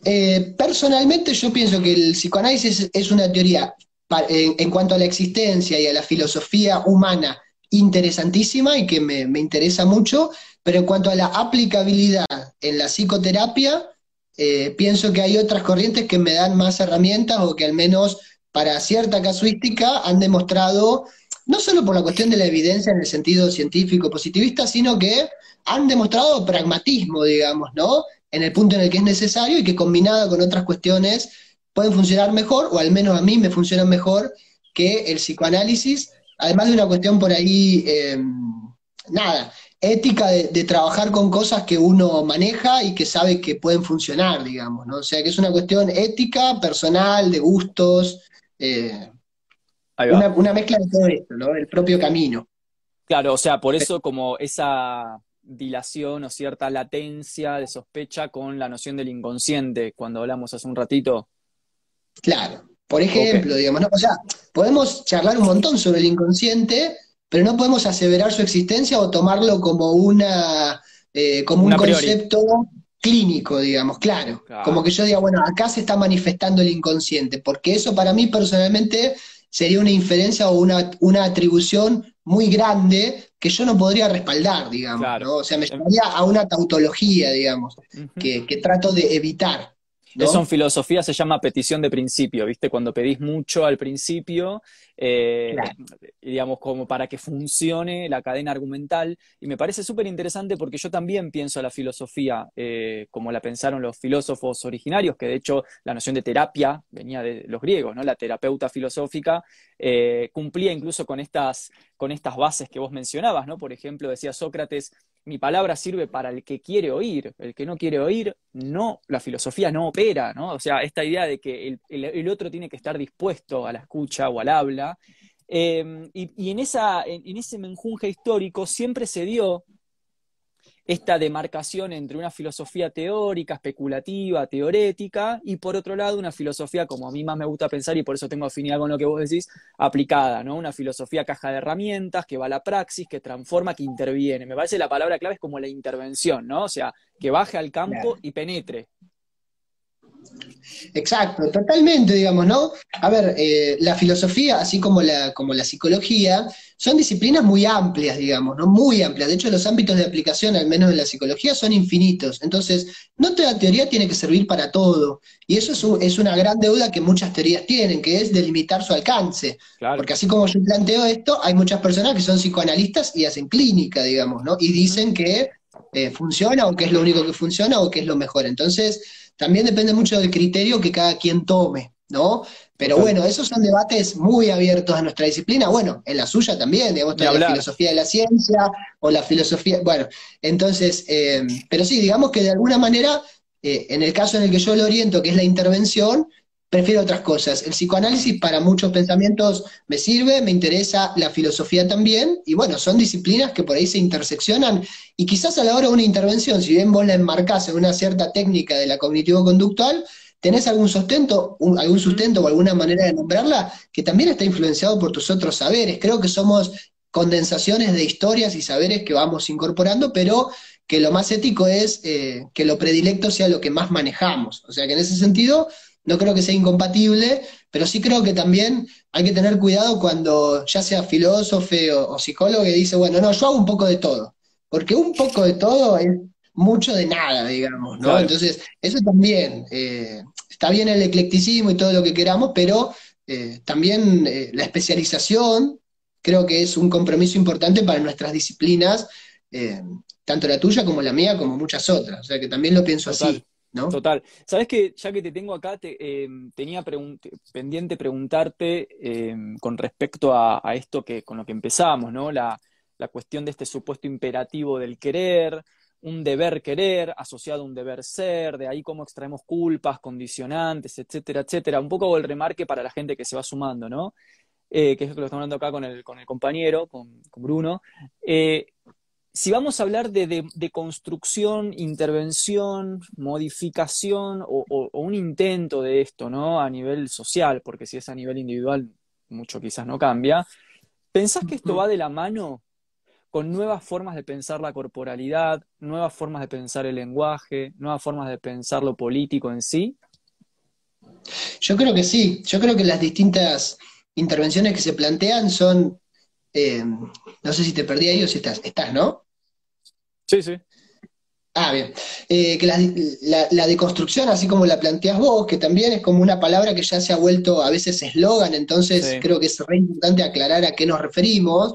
Eh, personalmente yo pienso que el psicoanálisis es una teoría en, cuanto a la existencia y a la filosofía humana interesantísima y que me, interesa mucho, pero en cuanto a la aplicabilidad en la psicoterapia, eh, pienso que hay otras corrientes que me dan más herramientas o que al menos para cierta casuística han demostrado, no solo por la cuestión de la evidencia en el sentido científico positivista, sino que han demostrado pragmatismo, digamos, ¿no? En el punto en el que es necesario y que combinada con otras cuestiones pueden funcionar mejor, o al menos a mí me funcionan mejor que el psicoanálisis, además de una cuestión por ahí, em, nada, ética de, trabajar con cosas que uno maneja y que sabe que pueden funcionar, digamos, ¿no? O sea, que es una cuestión ética, personal, de gustos, eh, una, una, mezcla de todo esto, ¿no? El propio camino. Claro, o sea, por eso como esa dilación o cierta latencia de sospecha con la noción del inconsciente, cuando hablamos hace un ratito. Claro. Por ejemplo, digamos, ¿no? o sea, podemos charlar un montón sobre el inconsciente, pero no podemos aseverar su existencia o tomarlo como una eh, como un concepto clínico, digamos, claro. Como que yo diga, bueno, acá se está manifestando el inconsciente, porque eso para mí personalmente sería una inferencia o una, una atribución muy grande que yo no podría respaldar, digamos, ¿no? O sea, me llevaría a una tautología, digamos, que, que trato de evitar. Eso en filosofía se llama petición de principio, ¿viste? Cuando pedís mucho al principio, eh, digamos, como para que funcione la cadena argumental. Y me parece súper interesante porque yo también pienso la filosofía eh, como la pensaron los filósofos originarios, que de hecho la noción de terapia venía de los griegos, ¿no? La terapeuta filosófica eh, cumplía incluso con estas, con estas bases que vos mencionabas, ¿no? Por ejemplo, decía Sócrates, mi palabra sirve para el que quiere oír, el que no quiere oír, no, la filosofía no opera, ¿no? O sea, esta idea de que el, otro tiene que estar dispuesto a la escucha o al habla. Em, y, en, esa, en, ese menjunje histórico siempre se dio esta demarcación entre una filosofía teórica, especulativa, teorética, y por otro lado una filosofía, como a mí más me gusta pensar, y por eso tengo afinidad con lo que vos decís, aplicada, ¿no? Una filosofía caja de herramientas, que va a la praxis, que transforma, que interviene. Me parece la palabra clave es como la intervención, ¿no? O sea, que baje al campo y penetre. Exacto, totalmente, digamos, ¿no? A ver, eh, la filosofía, así como la, como la psicología, son disciplinas muy amplias, digamos, ¿no? Muy amplias. De hecho, los ámbitos de aplicación, al menos de la psicología, son infinitos. Entonces, no toda teoría tiene que servir para todo. Y eso es, es una gran deuda que muchas teorías tienen, que es delimitar su alcance. Porque así como yo planteo esto, hay muchas personas que son psicoanalistas y hacen clínica, digamos, ¿no? Y dicen que eh, funciona o que es lo único que funciona o que es lo mejor. Entonces, también depende mucho del criterio que cada quien tome, ¿no? Pero bueno, esos son debates muy abiertos a nuestra disciplina, bueno, en la suya también, digamos, la filosofía de la ciencia o la filosofía, bueno, entonces, eh, pero sí, digamos que de alguna manera, eh, en el caso en el que yo lo oriento, que es la intervención, prefiero otras cosas. El psicoanálisis para muchos pensamientos me sirve, me interesa la filosofía también, y bueno, son disciplinas que por ahí se interseccionan, y quizás a la hora de una intervención, si bien vos la enmarcás en una cierta técnica de la cognitivo-conductual, tenés algún sustento, algún sustento o alguna manera de nombrarla que también está influenciado por tus otros saberes. Creo que somos condensaciones de historias y saberes que vamos incorporando, pero que lo más ético es eh, que lo predilecto sea lo que más manejamos. O sea que en ese sentido no creo que sea incompatible, pero sí creo que también hay que tener cuidado cuando ya sea filósofo o, psicólogo que dice, bueno, no, yo hago un poco de todo, porque un poco de todo es mucho de nada, digamos, ¿no? Entonces, eso también, eh, está bien el eclecticismo y todo lo que queramos, pero eh, también la especialización creo que es un compromiso importante para nuestras disciplinas, eh, tanto la tuya como la mía, como muchas otras. O sea que también lo pienso así. Total. Sabes que ya que te tengo acá, eh, tenía pendiente preguntarte eh, con respecto a, esto que con lo que empezamos, ¿no? La, cuestión de este supuesto imperativo del querer, un deber querer asociado a un deber ser, de ahí cómo extraemos culpas, condicionantes, etcétera, etcétera. Un poco el remarque para la gente que se va sumando, ¿no? Eh, que es lo que estamos hablando acá con el, con el compañero, con, Bruno. Si vamos a hablar de, construcción, intervención, modificación o, un intento de esto, ¿no? A nivel social, porque si es a nivel individual, mucho quizás no cambia. ¿Pensás que esto va de la mano con nuevas formas de pensar la corporalidad, nuevas formas de pensar el lenguaje, nuevas formas de pensar lo político en sí? Yo creo que sí. Yo creo que las distintas intervenciones que se plantean son, eh, no sé si te perdí ahí o si estás, estás, ¿no? Sí, sí. Ah, bien. Eh, que la, deconstrucción, así como la planteas vos, que también es como una palabra que ya se ha vuelto a veces eslogan, entonces creo que es re importante aclarar a qué nos referimos,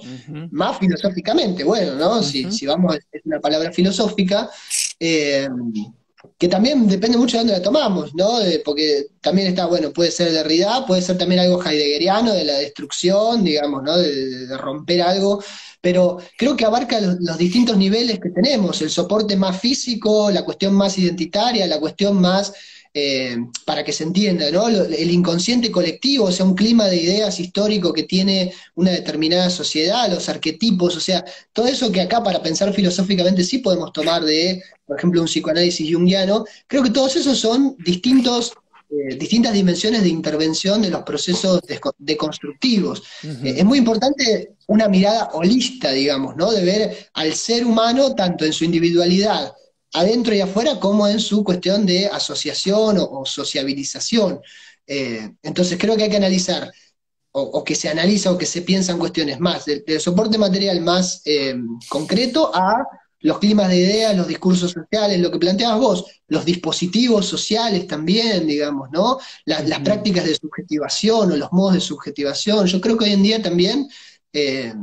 más filosóficamente, bueno, ¿no? si, si, vamos, es una palabra filosófica. Eh, que también depende mucho de dónde la tomamos, ¿no? porque también está, bueno, puede ser de Derrida, puede ser también algo heideggeriano, de la destrucción, digamos, ¿no? De, romper algo, pero creo que abarca los, distintos niveles que tenemos, el soporte más físico, la cuestión más identitaria, la cuestión más eh, para que se entienda, ¿no? El inconsciente colectivo, o sea, un clima de ideas histórico que tiene una determinada sociedad, los arquetipos, o sea, todo eso que acá para pensar filosóficamente sí podemos tomar de, por ejemplo, un psicoanálisis junguiano, creo que todos esos son distintos eh, distintas dimensiones de intervención de los procesos deconstructivos. Eh, es muy importante una mirada holista, digamos, ¿no? De ver al ser humano tanto en su individualidad adentro y afuera como en su cuestión de asociación o, sociabilización. Eh, entonces creo que hay que analizar, o, que se analiza o que se piensa en cuestiones más del, soporte material más eh, concreto a los climas de ideas, los discursos sociales, lo que planteabas vos, los dispositivos sociales también, digamos, ¿no? las prácticas de subjetivación o los modos de subjetivación. Yo creo que hoy en día también eh,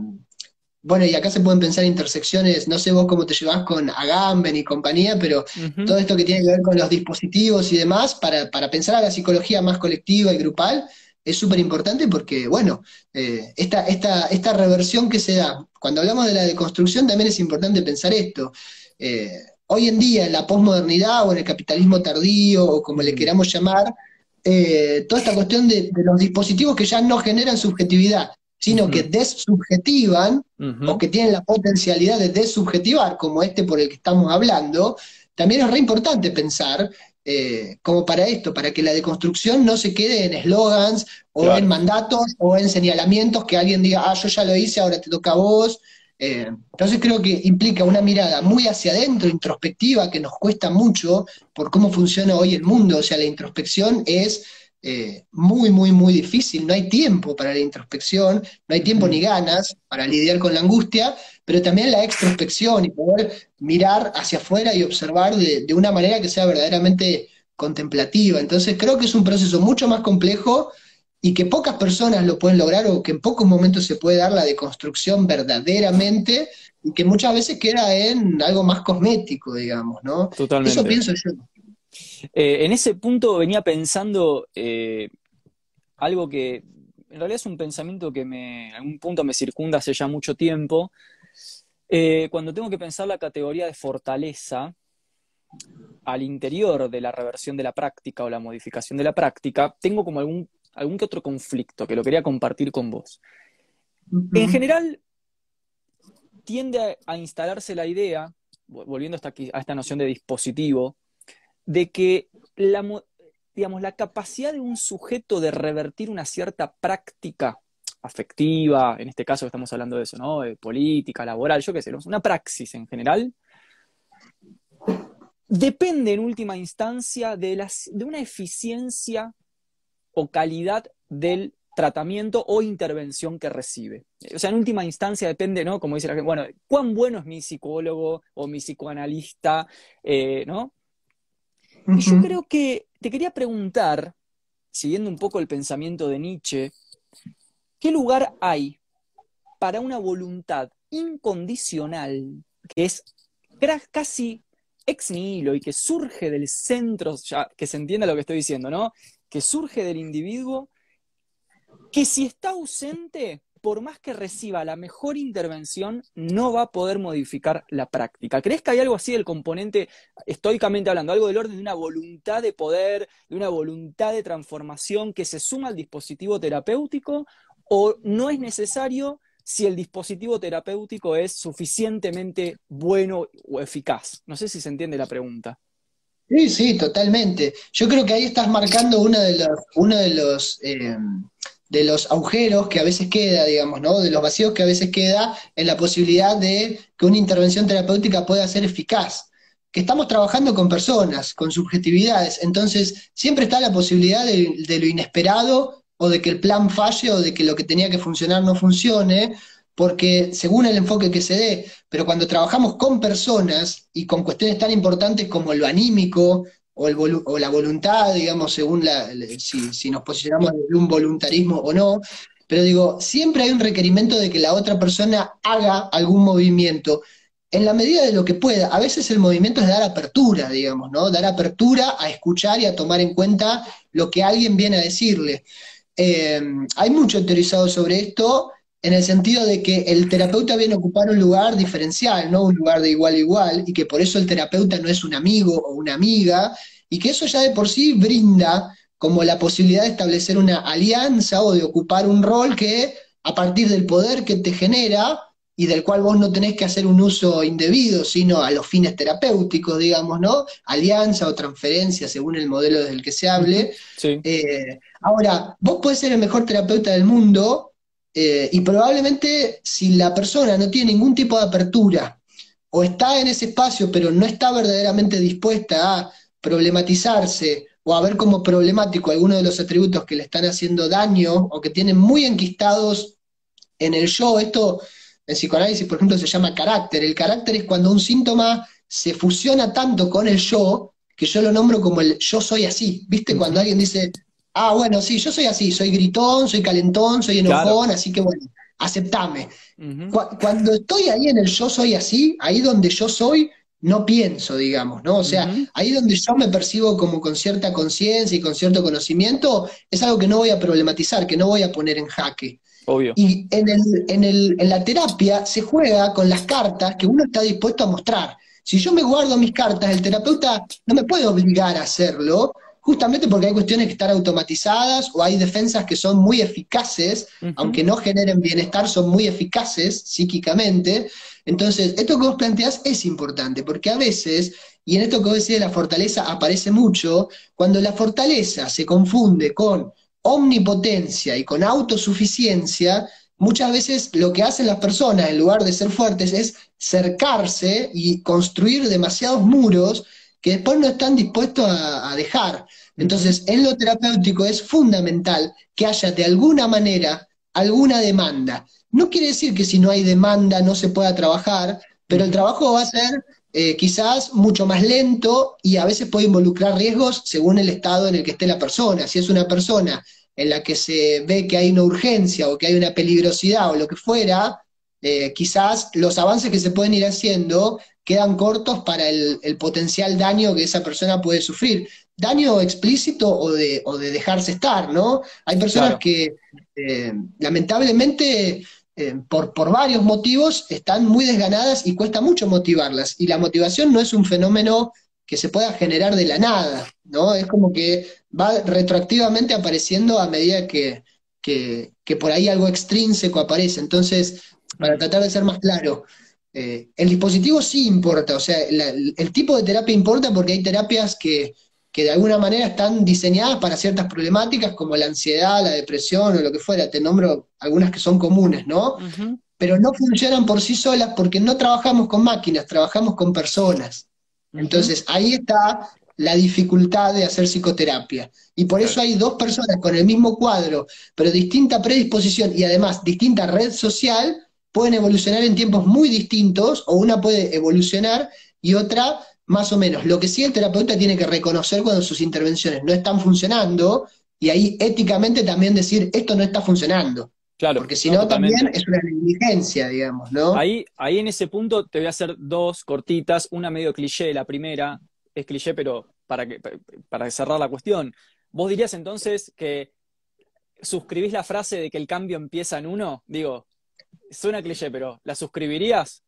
bueno, y acá se pueden pensar intersecciones, no sé vos cómo te llevas con Agamben y compañía, pero todo esto que tiene que ver con los dispositivos y demás, para, para pensar a la psicología más colectiva y grupal, es súper importante porque, bueno, eh, esta, esta, esta reversión que se da, cuando hablamos de la deconstrucción también es importante pensar esto. Eh, hoy en día, en la posmodernidad o en el capitalismo tardío, o como le queramos llamar, eh, toda esta cuestión de, los dispositivos que ya no generan subjetividad, sino que desubjetivan o que tienen la potencialidad de desubjetivar, como este por el que estamos hablando, también es re importante pensar eh, como para esto, para que la deconstrucción no se quede en eslogans o en mandatos o en señalamientos que alguien diga, ah, yo ya lo hice, ahora te toca a vos. Eh, entonces creo que implica una mirada muy hacia adentro, introspectiva, que nos cuesta mucho por cómo funciona hoy el mundo. O sea, la introspección es eh, muy, muy, muy difícil. No hay tiempo para la introspección, no hay tiempo ni ganas para lidiar con la angustia, pero también la extrospección y poder mirar hacia afuera y observar de, una manera que sea verdaderamente contemplativa. Entonces creo que es un proceso mucho más complejo y que pocas personas lo pueden lograr o que en pocos momentos se puede dar la deconstrucción verdaderamente y que muchas veces queda en algo más cosmético, digamos, ¿no? Totalmente. Eso pienso yo. Eh, en ese punto venía pensando eh, algo que en realidad es un pensamiento que me, en algún punto me circunda hace ya mucho tiempo. Eh, cuando tengo que pensar la categoría de fortaleza, al interior de la reversión de la práctica o la modificación de la práctica, tengo como algún, algún que otro conflicto que lo quería compartir con vos. En general, tiende a, instalarse la idea, volviendo hasta aquí, a esta noción de dispositivo, de que la, digamos, la capacidad de un sujeto de revertir una cierta práctica afectiva, en este caso estamos hablando de eso, ¿no? De política, laboral, yo qué sé, una praxis en general, depende en última instancia de, de una eficiencia o calidad del tratamiento o intervención que recibe. O sea, en última instancia depende, ¿no? Como dice la gente, bueno, cuán bueno es mi psicólogo o mi psicoanalista, eh, ¿no? Y yo creo que te quería preguntar, siguiendo un poco el pensamiento de Nietzsche, ¿qué lugar hay para una voluntad incondicional que es casi ex nihilo y que surge del centro, ya que se entienda lo que estoy diciendo, ¿no? Que surge del individuo, que si está ausente, por más que reciba la mejor intervención, no va a poder modificar la práctica. ¿Crees que hay algo así del componente, estoicamente hablando, algo del orden de una voluntad de poder, de una voluntad de transformación que se suma al dispositivo terapéutico? ¿O no es necesario si el dispositivo terapéutico es suficientemente bueno o eficaz? No sé si se entiende la pregunta. Sí, sí, totalmente. Yo creo que ahí estás marcando uno de los, uno de los de los agujeros que a veces queda, digamos, ¿no? De los vacíos que a veces queda en la posibilidad de que una intervención terapéutica pueda ser eficaz. Que estamos trabajando con personas, con subjetividades, entonces siempre está la posibilidad de, lo inesperado o de que el plan falle o de que lo que tenía que funcionar no funcione, porque según el enfoque que se dé, pero cuando trabajamos con personas y con cuestiones tan importantes como lo anímico, o, la voluntad, digamos, según la, si, nos posicionamos en un voluntarismo o no, pero digo, siempre hay un requerimiento de que la otra persona haga algún movimiento en la medida de lo que pueda. A veces el movimiento es dar apertura, digamos, ¿no? Dar apertura a escuchar y a tomar en cuenta lo que alguien viene a decirle. Eh, hay mucho teorizado sobre esto en el sentido de que el terapeuta viene a ocupar un lugar diferencial, no un lugar de igual a igual, y que por eso el terapeuta no es un amigo o una amiga, y que eso ya de por sí brinda como la posibilidad de establecer una alianza o de ocupar un rol que a partir del poder que te genera y del cual vos no tenés que hacer un uso indebido, sino a los fines terapéuticos, digamos, ¿no? Alianza o transferencia, según el modelo del que se hable. Eh, ahora, vos podés ser el mejor terapeuta del mundo eh, y probablemente si la persona no tiene ningún tipo de apertura o está en ese espacio pero no está verdaderamente dispuesta a problematizarse o a ver como problemático algunos de los atributos que le están haciendo daño o que tienen muy enquistados en el yo, esto en psicoanálisis, por ejemplo, se llama carácter. El carácter es cuando un síntoma se fusiona tanto con el yo que yo lo nombro como el yo soy así. ¿Viste? Cuando alguien dice, ah, bueno, sí, yo soy así, soy gritón, soy calentón, soy enojón, así que bueno, aceptame. Cuando estoy ahí en el yo soy así, ahí donde yo soy, no pienso, digamos, ¿no? O sea, ahí donde yo me percibo como con cierta conciencia y con cierto conocimiento, es algo que no voy a problematizar, que no voy a poner en jaque. Obvio. Y en, el, en, el, en la terapia se juega con las cartas que uno está dispuesto a mostrar. Si yo me guardo mis cartas, el terapeuta no me puede obligar a hacerlo, justamente porque hay cuestiones que están automatizadas o hay defensas que son muy eficaces, aunque no generen bienestar, son muy eficaces psíquicamente. Entonces, esto que vos planteás es importante, porque a veces, y en esto que vos decís de la fortaleza aparece mucho, cuando la fortaleza se confunde con omnipotencia y con autosuficiencia, muchas veces lo que hacen las personas, en lugar de ser fuertes, es cercarse y construir demasiados muros que después no están dispuestos a, a dejar. Entonces, en lo terapéutico es fundamental que haya de alguna manera alguna demanda. No quiere decir que si no hay demanda no se pueda trabajar, pero el trabajo va a ser eh, quizás mucho más lento y a veces puede involucrar riesgos según el estado en el que esté la persona. Si es una persona en la que se ve que hay una urgencia o que hay una peligrosidad o lo que fuera, eh, quizás los avances que se pueden ir haciendo quedan cortos para el, potencial daño que esa persona puede sufrir. Daño explícito o de, o de dejarse estar, ¿no? Hay personas que eh, lamentablemente eh, por, varios motivos están muy desganadas y cuesta mucho motivarlas. Y la motivación no es un fenómeno que se pueda generar de la nada, ¿no? Es como que va retroactivamente apareciendo a medida que, que, por ahí algo extrínseco aparece. Entonces, para tratar de ser más claro, eh, el dispositivo sí importa, o sea, el tipo de terapia importa porque hay terapias que, que de alguna manera están diseñadas para ciertas problemáticas como la ansiedad, la depresión o lo que fuera. Te nombro algunas que son comunes, ¿no? Pero no funcionan por sí solas porque no trabajamos con máquinas, trabajamos con personas. Entonces, ahí está la dificultad de hacer psicoterapia. Y por eso hay dos personas con el mismo cuadro, pero distinta predisposición y además distinta red social, pueden evolucionar en tiempos muy distintos, o una puede evolucionar y otra más o menos. Lo que sí el terapeuta tiene que reconocer cuando sus intervenciones no están funcionando y ahí éticamente también decir, esto no está funcionando. Claro, porque si no, también es una negligencia, digamos, ¿no? Ahí, ahí en ese punto te voy a hacer dos cortitas, una medio cliché, la primera es cliché, pero para, que, para cerrar la cuestión. ¿Vos dirías entonces que suscribís la frase de que el cambio empieza en uno? Digo, suena cliché, pero ¿la suscribirías?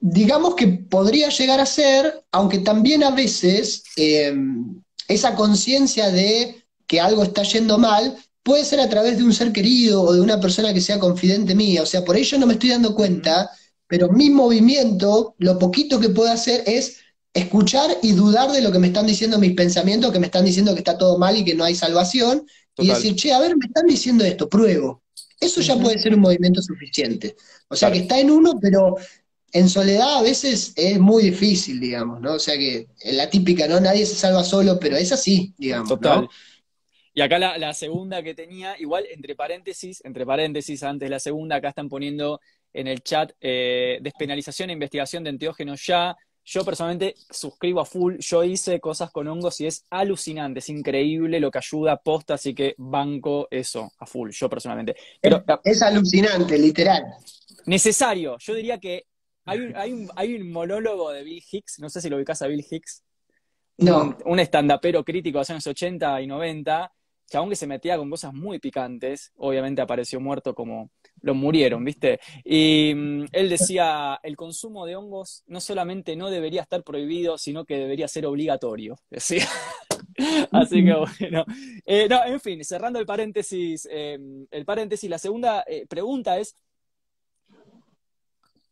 Digamos que podría llegar a ser, aunque también a veces em, esa conciencia de que algo está yendo mal puede ser a través de un ser querido o de una persona que sea confidente mía. O sea, por ello no me estoy dando cuenta, pero mi movimiento, lo poquito que puedo hacer es escuchar y dudar de lo que me están diciendo mis pensamientos, que me están diciendo que está todo mal y que no hay salvación, y decir, che, a ver, me están diciendo esto, pruebo. Eso ya puede ser un movimiento suficiente. O sea, que está en uno, pero en soledad a veces es muy difícil, digamos, ¿no? O sea que la típica, ¿no? Nadie se salva solo, pero es así, digamos. Total. Y acá la, segunda que tenía, igual entre paréntesis, entre paréntesis, antes la segunda, acá están poniendo en el chat eh, despenalización e investigación de enteógenos ya. Yo personalmente suscribo a full, yo hice cosas con hongos y es alucinante, es increíble lo que ayuda posta, así que banco eso a full, yo personalmente. Pero, es, alucinante, literal. Necesario, yo diría que hay un, hay, un, hay un monólogo de Bill Hicks, no sé si lo ubicás a Bill Hicks. No. Un, un estandapero crítico de los años 80 y 90, chabón que se metía con cosas muy picantes, obviamente apareció muerto como lo murieron, ¿viste? Y mm, él decía, el consumo de hongos no solamente no debería estar prohibido, sino que debería ser obligatorio, decía. Así que bueno. Eh, no, en fin, cerrando el paréntesis, eh, el paréntesis, la segunda eh, pregunta es,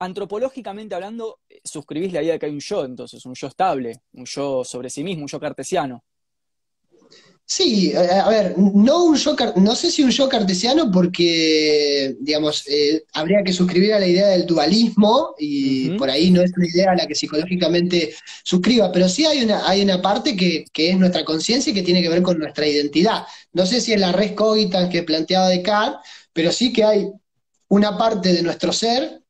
antropológicamente hablando, suscribís la idea de que hay un yo, entonces, un yo estable, un yo sobre sí mismo, un yo cartesiano. Sí, a ver, no un yo, no sé si un yo cartesiano porque, digamos, eh, habría que suscribir a la idea del dualismo y por ahí no es una idea a la que psicológicamente suscriba, pero sí hay una, hay una parte que, es nuestra conciencia y que tiene que ver con nuestra identidad. No sé si es la res cogitans que planteaba Descartes, pero sí que hay una parte de nuestro ser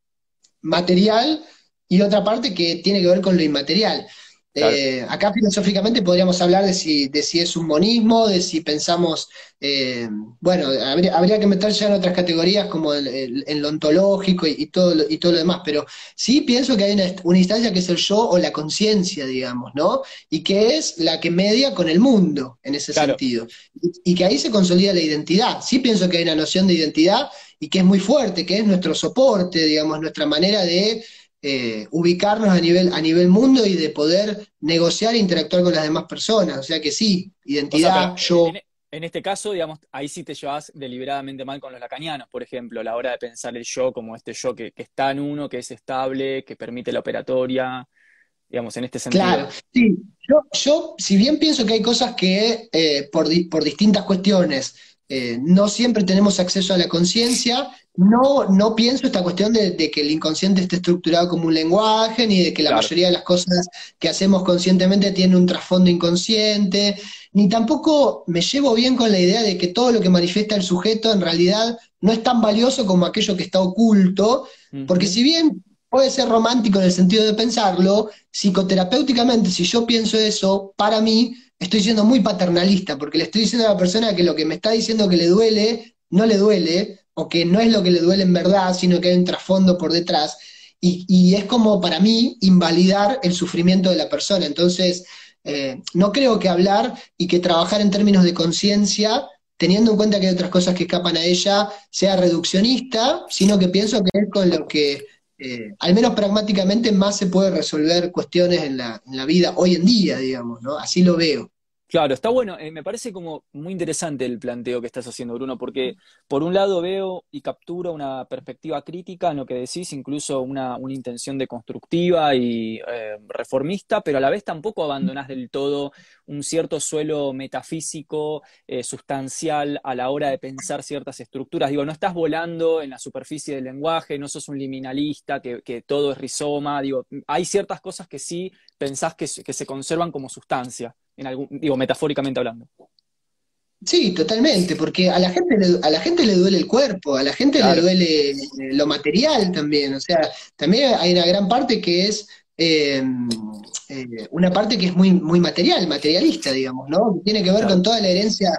material y otra parte que tiene que ver con lo inmaterial. Eh, acá filosóficamente podríamos hablar de si, de si es un monismo, de si pensamos, eh, bueno, habría, que meter ya en otras categorías como en lo ontológico y, todo lo, y todo lo demás, pero sí pienso que hay una, instancia que es el yo o la conciencia, digamos, ¿no? Y que es la que media con el mundo en ese sentido. Y, y que ahí se consolida la identidad. Sí pienso que hay una noción de identidad y que es muy fuerte, que es nuestro soporte, digamos, nuestra manera de eh, ubicarnos a nivel, a nivel mundo y de poder negociar e interactuar con las demás personas. O sea que sí, identidad, yo. En, este caso, digamos, ahí sí te llevas deliberadamente mal con los lacanianos, por ejemplo, a la hora de pensar el yo como este yo que, está en uno, que es estable, que permite la operatoria, digamos, en este sentido. Claro, sí. Yo, yo si bien pienso que hay cosas que eh, por, por distintas cuestiones eh, no siempre tenemos acceso a la conciencia, no, no pienso esta cuestión de, que el inconsciente esté estructurado como un lenguaje, ni de que la mayoría de las cosas que hacemos conscientemente tienen un trasfondo inconsciente, ni tampoco me llevo bien con la idea de que todo lo que manifiesta el sujeto en realidad no es tan valioso como aquello que está oculto, porque si bien puede ser romántico en el sentido de pensarlo, psicoterapéuticamente, si yo pienso eso, para mí estoy siendo muy paternalista, porque le estoy diciendo a la persona que lo que me está diciendo que le duele, no le duele, o que no es lo que le duele en verdad, sino que hay un trasfondo por detrás. Y, es como para mí invalidar el sufrimiento de la persona. Entonces, eh, no creo que hablar y que trabajar en términos de conciencia, teniendo en cuenta que hay otras cosas que escapan a ella, sea reduccionista, sino que pienso que es con lo que eh, al menos pragmáticamente, más se puede resolver cuestiones en la, en la vida hoy en día, digamos, ¿no? Así lo veo. Claro, está bueno. Eh, me parece como muy interesante el planteo que estás haciendo, Bruno, porque por un lado veo y capturo una perspectiva crítica en lo que decís, incluso una, una intención de constructiva y eh, reformista, pero a la vez tampoco abandonás del todo un cierto suelo metafísico, eh, sustancial a la hora de pensar ciertas estructuras. Digo, no estás volando en la superficie del lenguaje, no sos un liminalista, que, todo es rizoma. Digo, hay ciertas cosas que sí pensás que se conservan como sustancia en algún, digo, metafóricamente hablando. Sí, totalmente, porque a la gente le, a la gente le duele el cuerpo, a la gente le duele eh, lo material también, o sea, también hay una gran parte que es eh, eh, una parte que es muy, muy material, materialista, digamos, ¿no? Que tiene que ver con toda la herencia,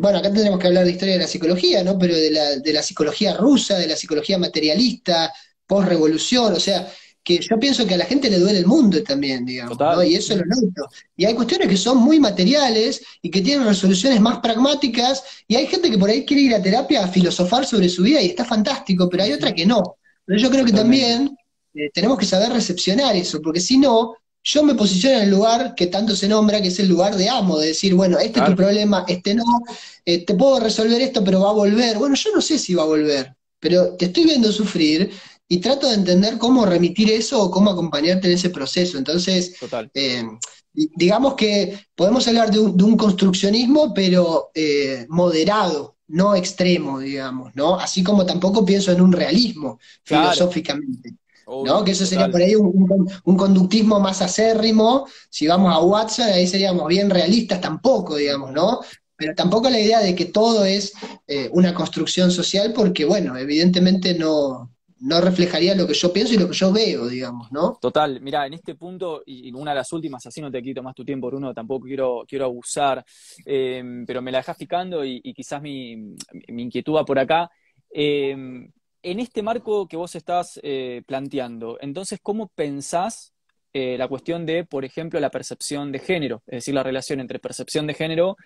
bueno, acá tendremos que hablar de historia de la psicología, ¿no? Pero de la, de la psicología rusa, de la psicología materialista, post-revolución, o sea, que yo pienso que a la gente le duele el mundo también, digamos, ¿no? y eso lo noto. Y hay cuestiones que son muy materiales y que tienen resoluciones más pragmáticas, y hay gente que por ahí quiere ir a terapia a filosofar sobre su vida y está fantástico, pero hay otra que no. Pero yo creo que también eh, tenemos que saber recepcionar eso, porque si no, yo me posiciono en el lugar que tanto se nombra, que es el lugar de amo, de decir, bueno, este es tu problema, este no, eh, te puedo resolver esto, pero va a volver. Bueno, yo no sé si va a volver, pero te estoy viendo sufrir y trato de entender cómo remitir eso o cómo acompañarte en ese proceso. Entonces, eh, digamos que podemos hablar de un, construccionismo, pero eh, moderado, no extremo, digamos, ¿no? Así como tampoco pienso en un realismo filosóficamente. ¿no? Que eso sería por ahí un, conductismo más acérrimo. Si vamos a Watson, ahí seríamos bien realistas tampoco, digamos, ¿no? Pero tampoco la idea de que todo es eh, una construcción social, porque, bueno, evidentemente no, no reflejaría lo que yo pienso y lo que yo veo, digamos, ¿no? Total, mira, en este punto, y una de las últimas, así no te quito más tu tiempo, Bruno, tampoco quiero, quiero abusar, em, pero me la dejas picando y, quizás mi, inquietud va por acá. Em, en este marco que vos estás eh, planteando, entonces, ¿cómo pensás eh, la cuestión de, por ejemplo, la percepción de género? Es decir, la relación entre percepción de género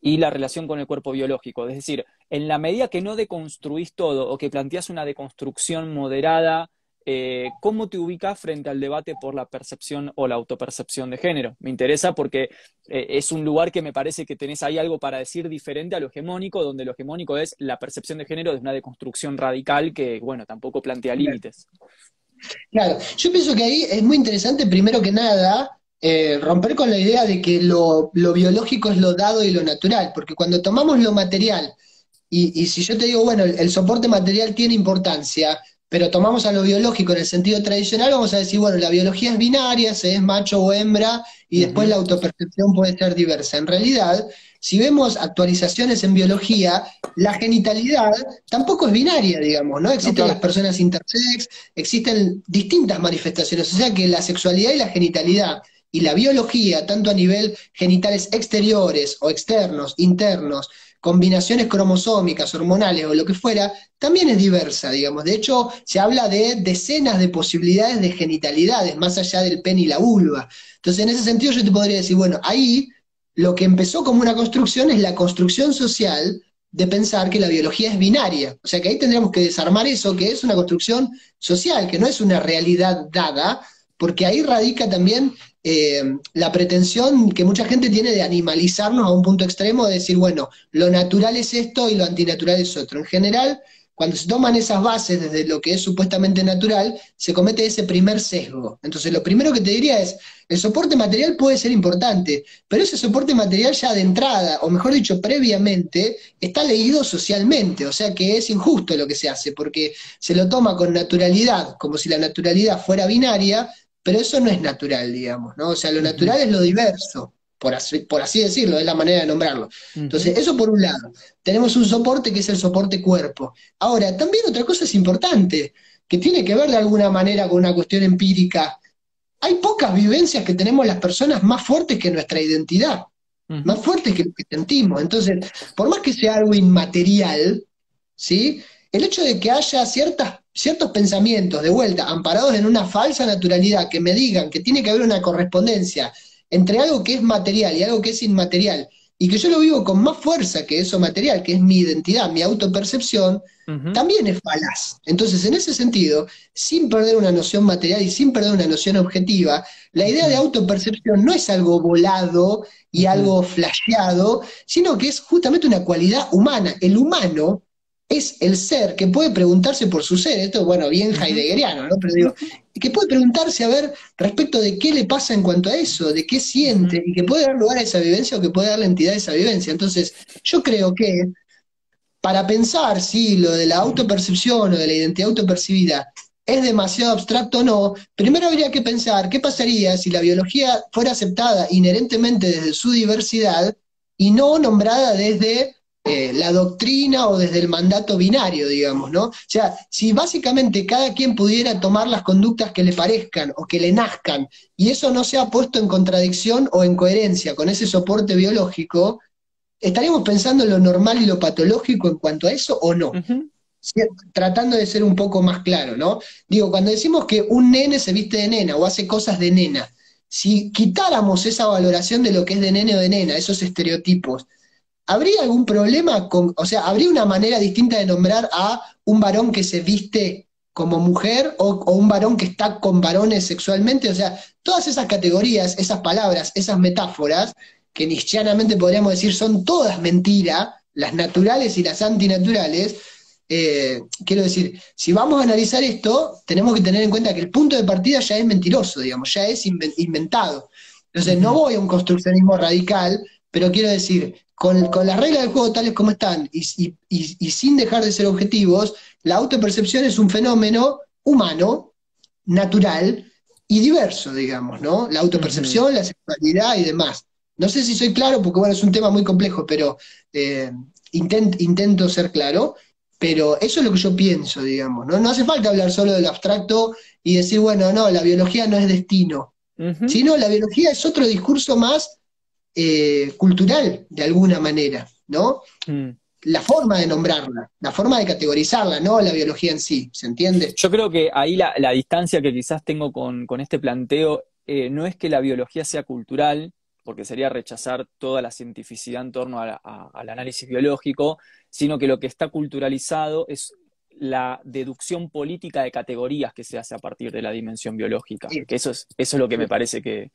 y la relación con el cuerpo biológico. Es decir, en la medida que no deconstruís todo o que planteas una deconstrucción moderada, eh, ¿cómo te ubicas frente al debate por la percepción o la autopercepción de género? Me interesa porque eh, es un lugar que me parece que tenés ahí algo para decir diferente a lo hegemónico, donde lo hegemónico es la percepción de género de una deconstrucción radical que, bueno, tampoco plantea límites. Claro, yo pienso que ahí es muy interesante, primero que nada, eh, romper con la idea de que lo, biológico es lo dado y lo natural, porque cuando tomamos lo material, y, si yo te digo, bueno, el, soporte material tiene importancia, pero tomamos a lo biológico en el sentido tradicional, vamos a decir, bueno, la biología es binaria, se es macho o hembra, y después la autopercepción puede ser diversa. En realidad, si vemos actualizaciones en biología, la genitalidad tampoco es binaria, digamos, ¿no? Existen las personas intersex, existen distintas manifestaciones, o sea que la sexualidad y la genitalidad y la biología, tanto a nivel genitales exteriores o externos, internos, combinaciones cromosómicas, hormonales o lo que fuera, también es diversa, digamos. De hecho, se habla de decenas de posibilidades de genitalidades, más allá del pene y la vulva. Entonces, en ese sentido, yo te podría decir, bueno, ahí lo que empezó como una construcción es la construcción social de pensar que la biología es binaria. O sea que ahí tendríamos que desarmar eso, que es una construcción social, que no es una realidad dada, porque ahí radica también eh, la pretensión que mucha gente tiene de animalizarnos a un punto extremo, de decir, bueno, lo natural es esto y lo antinatural es otro. En general, cuando se toman esas bases desde lo que es supuestamente natural, se comete ese primer sesgo. Entonces, lo primero que te diría es, el soporte material puede ser importante, pero ese soporte material ya de entrada, o mejor dicho, previamente, está leído socialmente, o sea que es injusto lo que se hace, porque se lo toma con naturalidad, como si la naturalidad fuera binaria, pero eso no es natural, digamos, ¿no? O sea, lo natural es lo diverso, por así, por así decirlo, es la manera de nombrarlo. Entonces, eso por un lado. Tenemos un soporte que es el soporte cuerpo. Ahora, también otra cosa es importante, que tiene que ver de alguna manera con una cuestión empírica. Hay pocas vivencias que tenemos las personas más fuertes que nuestra identidad, más fuertes que lo que sentimos. Entonces, por más que sea algo inmaterial, ¿sí? El hecho de que haya ciertas ciertos pensamientos de vuelta, amparados en una falsa naturalidad, que me digan que tiene que haber una correspondencia entre algo que es material y algo que es inmaterial, y que yo lo vivo con más fuerza que eso material, que es mi identidad, mi autopercepción, también es falaz. Entonces, en ese sentido, sin perder una noción material y sin perder una noción objetiva, la idea de autopercepción no es algo volado y algo flasheado, sino que es justamente una cualidad humana. El humano es el ser que puede preguntarse por su ser, esto, bueno, bien heideggeriano, ¿no? Pero digo, que puede preguntarse a ver respecto de qué le pasa en cuanto a eso, de qué siente, y que puede dar lugar a esa vivencia o que puede dar la entidad a esa vivencia. Entonces, yo creo que para pensar si lo de la autopercepción o de la identidad autopercibida es demasiado abstracto o no, primero habría que pensar qué pasaría si la biología fuera aceptada inherentemente desde su diversidad y no nombrada desde eh, la doctrina o desde el mandato binario, digamos, ¿no? O sea, si básicamente cada quien pudiera tomar las conductas que le parezcan o que le nazcan, y eso no se ha puesto en contradicción o en coherencia con ese soporte biológico, ¿estaríamos pensando en lo normal y lo patológico en cuanto a eso o no? Tratando de ser un poco más claro, ¿no? Digo, cuando decimos que un nene se viste de nena o hace cosas de nena, si quitáramos esa valoración de lo que es de nene o de nena, esos estereotipos, ¿habría algún problema con, o sea, habría una manera distinta de nombrar a un varón que se viste como mujer o, un varón que está con varones sexualmente? O sea, todas esas categorías, esas palabras, esas metáforas, que nichianamente podríamos decir son todas mentiras, las naturales y las antinaturales, eh, quiero decir, si vamos a analizar esto, tenemos que tener en cuenta que el punto de partida ya es mentiroso, digamos, ya es inventado. Entonces, no voy a un construccionismo radical, pero quiero decir, con, las reglas del juego tales como están y, sin dejar de ser objetivos, la autopercepción es un fenómeno humano, natural y diverso, digamos, ¿no? La autopercepción, la sexualidad y demás. No sé si soy claro, porque bueno, es un tema muy complejo, pero eh, intento ser claro, pero eso es lo que yo pienso, digamos, ¿no? No hace falta hablar solo del abstracto y decir, bueno, no, la biología no es destino, sino la biología es otro discurso más eh, cultural, de alguna manera, ¿no? Mm. La forma de nombrarla, la forma de categorizarla, no la biología en sí, ¿se entiende? Yo creo que ahí la, distancia que quizás tengo con, este planteo eh, no es que la biología sea cultural, porque sería rechazar toda la cientificidad en torno al análisis biológico, sino que lo que está culturalizado es la deducción política de categorías que se hace a partir de la dimensión biológica. Que eso es, eso es lo que me parece que,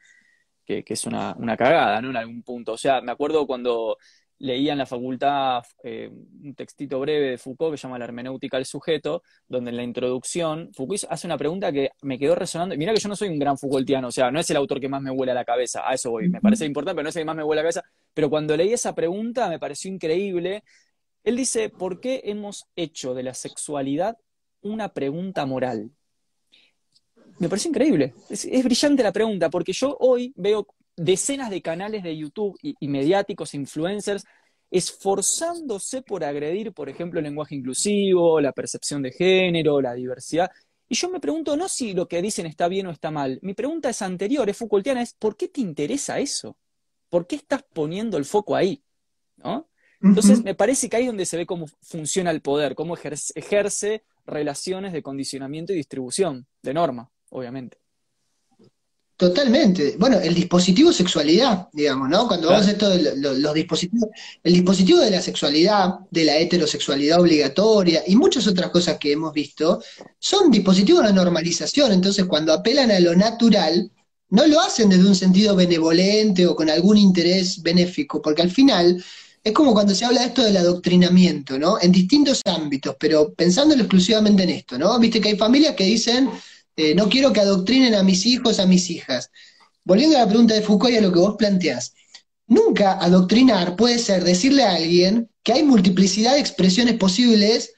que, es una, una, cagada, ¿no? En algún punto. O sea, me acuerdo cuando leía en la facultad eh, un textito breve de Foucault que se llama La hermenéutica del sujeto, donde en la introducción Foucault hace una pregunta que me quedó resonando. Mira que yo no soy un gran Foucaultiano, o sea, no es el autor que más me huele a la cabeza, a eso voy, me parece importante, pero no es el que más me huele a la cabeza. Pero cuando leí esa pregunta me pareció increíble. Él dice, ¿por qué hemos hecho de la sexualidad una pregunta moral? Me parece increíble. Es, brillante la pregunta, porque yo hoy veo decenas de canales de YouTube y, mediáticos, influencers, esforzándose por agredir, por ejemplo, el lenguaje inclusivo, la percepción de género, la diversidad. Y yo me pregunto no si lo que dicen está bien o está mal. Mi pregunta es anterior, es Foucaultiana, es ¿por qué te interesa eso? ¿Por qué estás poniendo el foco ahí? ¿No? Entonces, me parece que ahí es donde se ve cómo funciona el poder, cómo ejerce relaciones de condicionamiento y distribución de norma obviamente. Totalmente. Bueno, el dispositivo sexualidad, digamos, ¿no? Cuando vamos a esto de los, dispositivos, el dispositivo de la sexualidad, de la heterosexualidad obligatoria y muchas otras cosas que hemos visto, son dispositivos de normalización. Entonces, cuando apelan a lo natural, no lo hacen desde un sentido benevolente o con algún interés benéfico, porque al final es como cuando se habla de esto del adoctrinamiento, ¿no? En distintos ámbitos, pero pensándolo exclusivamente en esto, ¿no? Viste que hay familias que dicen eh, no quiero que adoctrinen a mis hijos, a mis hijas. Volviendo a la pregunta de Foucault y a lo que vos planteás, nunca adoctrinar puede ser decirle a alguien que hay multiplicidad de expresiones posibles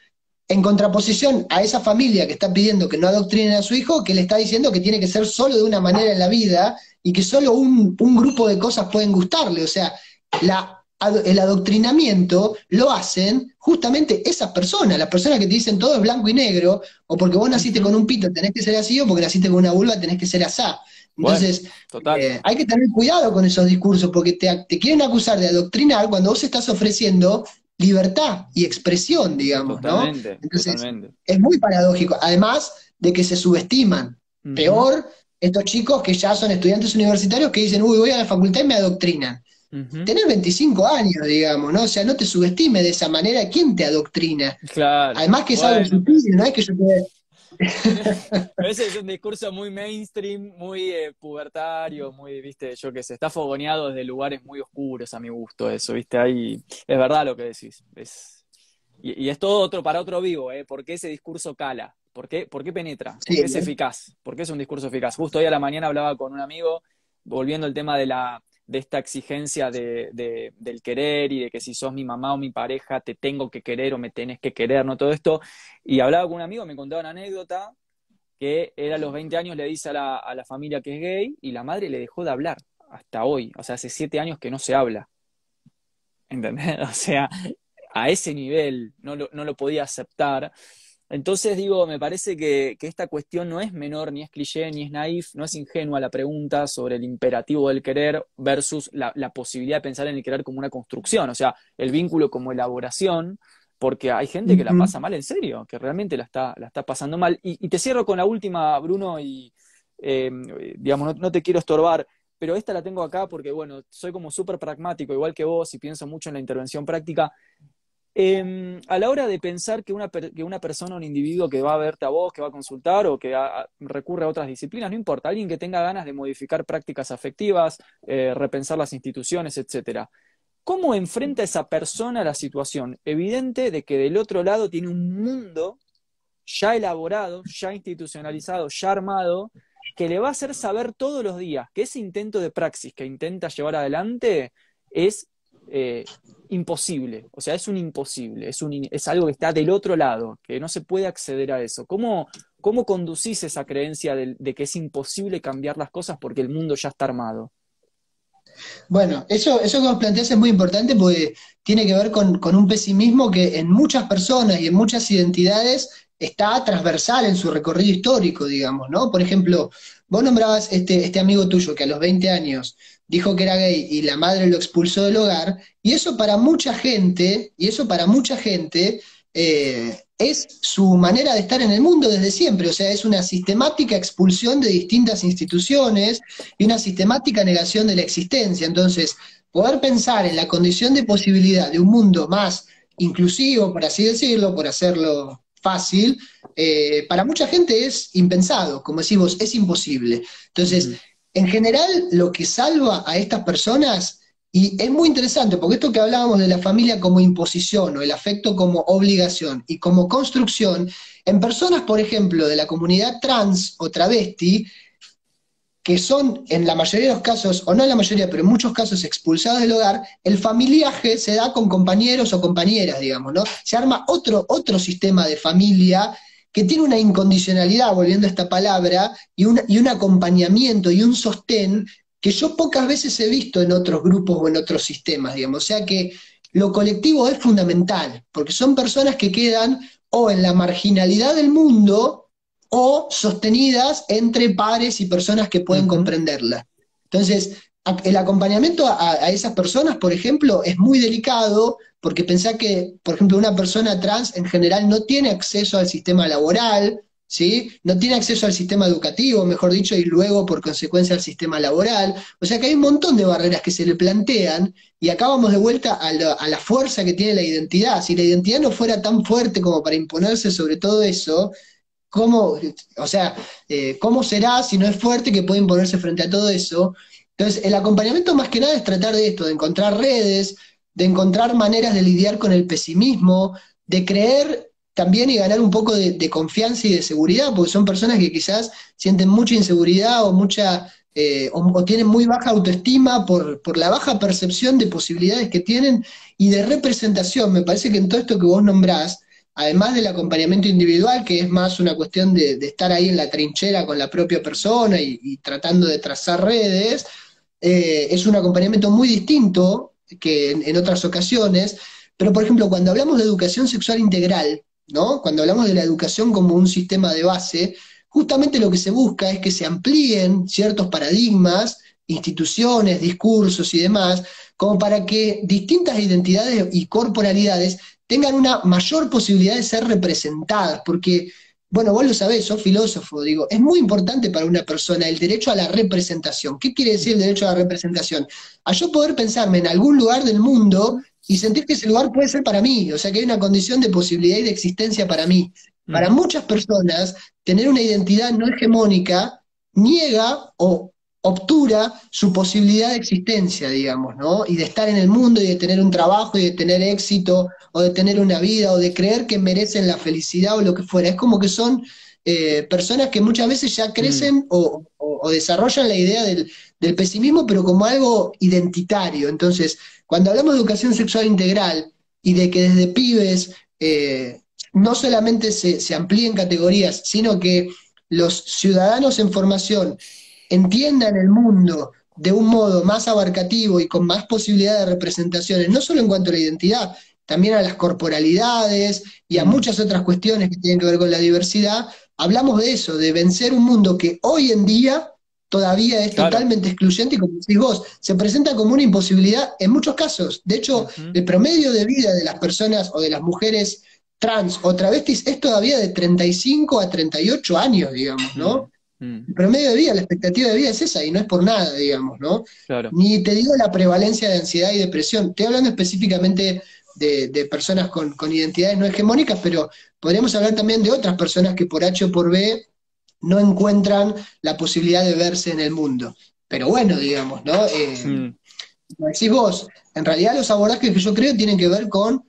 en contraposición a esa familia que está pidiendo que no adoctrinen a su hijo, que le está diciendo que tiene que ser solo de una manera en la vida y que solo un grupo de cosas pueden gustarle. O sea, la el adoctrinamiento lo hacen justamente esas personas, las personas que te dicen todo es blanco y negro, o porque vos naciste con un pito tenés que ser así, o porque naciste con una vulva tenés que ser asá. Entonces, eh, hay que tener cuidado con esos discursos, porque te, quieren acusar de adoctrinar cuando vos estás ofreciendo libertad y expresión, digamos, ¿no? Entonces, es muy paradójico. Además de que se subestiman. Peor, estos chicos que ya son estudiantes universitarios que dicen, uy, voy a la facultad y me adoctrinan. Tenés 25 años, digamos, ¿no? O sea, no te subestime de esa manera. ¿Quién te adoctrina? Claro. Además que es algo sutil, no es que yo te... Ese es un discurso muy mainstream, muy eh, pubertario, muy, viste, yo que sé, está fogoneado desde lugares muy oscuros a mi gusto eso, viste, ahí es verdad lo que decís. Es, y, es todo otro para otro vivo, ¿eh? ¿Por qué ese discurso cala? ¿Por qué, por qué penetra? ¿Por qué es eficaz? ¿Por qué es un discurso eficaz? Justo hoy a la mañana hablaba con un amigo, volviendo al tema de la de esta exigencia de, del querer y de que si sos mi mamá o mi pareja te tengo que querer o me tenés que querer, ¿no? Todo esto. Y hablaba con un amigo, me contaba una anécdota que él a los 20 años le dice a la, a la familia que es gay y la madre le dejó de hablar hasta hoy. O sea, hace siete años que no se habla. ¿Entendés? O sea, a ese nivel no lo, no lo podía aceptar. Entonces digo, me parece que, esta cuestión no es menor, ni es cliché, ni es naif, no es ingenua la pregunta sobre el imperativo del querer versus la, posibilidad de pensar en el querer como una construcción, o sea, el vínculo como elaboración, porque hay gente que la pasa mal en serio, que realmente la está, la está pasando mal. Y, te cierro con la última, Bruno, y em, digamos, no, te quiero estorbar, pero esta la tengo acá porque, bueno, soy como súper pragmático, igual que vos, y pienso mucho en la intervención práctica. Em, a la hora de pensar que una, que una persona, un individuo que va a verte a vos, que va a consultar o que recurre a otras disciplinas, no importa, alguien que tenga ganas de modificar prácticas afectivas, eh, repensar las instituciones, etcétera. ¿Cómo enfrenta esa persona la situación? Evidente de que del otro lado tiene un mundo ya elaborado, ya institucionalizado, ya armado, que le va a hacer saber todos los días que ese intento de praxis que intenta llevar adelante es eh, imposible, o sea, es un imposible, es, un, es algo que está del otro lado, que no se puede acceder a eso. ¿Cómo, cómo conducís esa creencia de, que es imposible cambiar las cosas porque el mundo ya está armado? Bueno, eso, eso que vos planteás es muy importante porque tiene que ver con, con, un pesimismo que en muchas personas y en muchas identidades está transversal en su recorrido histórico, digamos, ¿no? Por ejemplo, vos nombrabas este, este amigo tuyo que a los 20 años dijo que era gay y la madre lo expulsó del hogar, y eso para mucha gente, y eso para mucha gente eh, es su manera de estar en el mundo desde siempre, o sea, es una sistemática expulsión de distintas instituciones y una sistemática negación de la existencia. Entonces, poder pensar en la condición de posibilidad de un mundo más inclusivo, por así decirlo, por hacerlo fácil, eh, para mucha gente es impensado, como decimos, es imposible. Entonces, en general, lo que salva a estas personas, y es muy interesante, porque esto que hablábamos de la familia como imposición o el afecto como obligación y como construcción, en personas, por ejemplo, de la comunidad trans o travesti, que son en la mayoría de los casos, o no en la mayoría, pero en muchos casos expulsados del hogar, el familiaje se da con compañeros o compañeras, digamos, ¿no? Se arma otro, otro sistema de familia que tiene una incondicionalidad, volviendo a esta palabra, y, y un acompañamiento y un sostén que yo pocas veces he visto en otros grupos o en otros sistemas, digamos. O sea que lo colectivo es fundamental, porque son personas que quedan o en la marginalidad del mundo o sostenidas entre pares y personas que pueden comprenderla. Entonces, el acompañamiento a, esas personas, por ejemplo, es muy delicado porque pensá que, por ejemplo, una persona trans en general no tiene acceso al sistema laboral, ¿sí? No tiene acceso al sistema educativo, mejor dicho, y luego, por consecuencia, al sistema laboral. O sea que hay un montón de barreras que se le plantean y acá vamos de vuelta a la, fuerza que tiene la identidad. Si la identidad no fuera tan fuerte como para imponerse sobre todo eso, ¿cómo, o sea, eh, ¿cómo será si no es fuerte que puede imponerse frente a todo eso? Entonces, el acompañamiento más que nada es tratar de esto, de encontrar redes, de encontrar maneras de lidiar con el pesimismo, de creer también y ganar un poco de, confianza y de seguridad, porque son personas que quizás sienten mucha inseguridad o mucha eh, o, tienen muy baja autoestima por, por, la baja percepción de posibilidades que tienen y de representación. Me parece que en todo esto que vos nombrás, además del acompañamiento individual, que es más una cuestión de, estar ahí en la trinchera con la propia persona y tratando de trazar redes, eh, es un acompañamiento muy distinto que en, otras ocasiones, pero por ejemplo, cuando hablamos de educación sexual integral, ¿no? Cuando hablamos de la educación como un sistema de base, justamente lo que se busca es que se amplíen ciertos paradigmas, instituciones, discursos y demás, como para que distintas identidades y corporalidades tengan una mayor posibilidad de ser representadas, porque bueno, vos lo sabés, sos filósofo, digo, es muy importante para una persona el derecho a la representación. ¿Qué quiere decir el derecho a la representación? A yo poder pensarme en algún lugar del mundo y sentir que ese lugar puede ser para mí, o sea, que hay una condición de posibilidad y de existencia para mí. Para mm. muchas personas, tener una identidad no hegemónica niega o obtura su posibilidad de existencia, digamos, ¿no? Y de estar en el mundo y de tener un trabajo y de tener éxito o de tener una vida o de creer que merecen la felicidad o lo que fuera. Es como que son eh, personas que muchas veces ya crecen mm. o, desarrollan la idea del, pesimismo, pero como algo identitario. Entonces, cuando hablamos de educación sexual integral y de que desde pibes eh, no solamente se, se amplíen categorías, sino que los ciudadanos en formación entiendan el mundo de un modo más abarcativo y con más posibilidad de representaciones, no solo en cuanto a la identidad, también a las corporalidades y a muchas otras cuestiones que tienen que ver con la diversidad, hablamos de eso, de vencer un mundo que hoy en día todavía es totalmente excluyente y como decís vos, se presenta como una imposibilidad en muchos casos. De hecho, el promedio de vida de las personas o de las mujeres trans o travestis es todavía de 35 a 38 años, digamos, ¿no? El promedio de vida, la expectativa de vida es esa y no es por nada, digamos, ¿no? Ni te digo la prevalencia de ansiedad y depresión. Estoy hablando específicamente de, personas con, identidades no hegemónicas, pero podríamos hablar también de otras personas que por H o por B no encuentran la posibilidad de verse en el mundo. Pero bueno, digamos, ¿no? Eh, mm. Como decís vos, en realidad los abordajes que yo creo tienen que ver con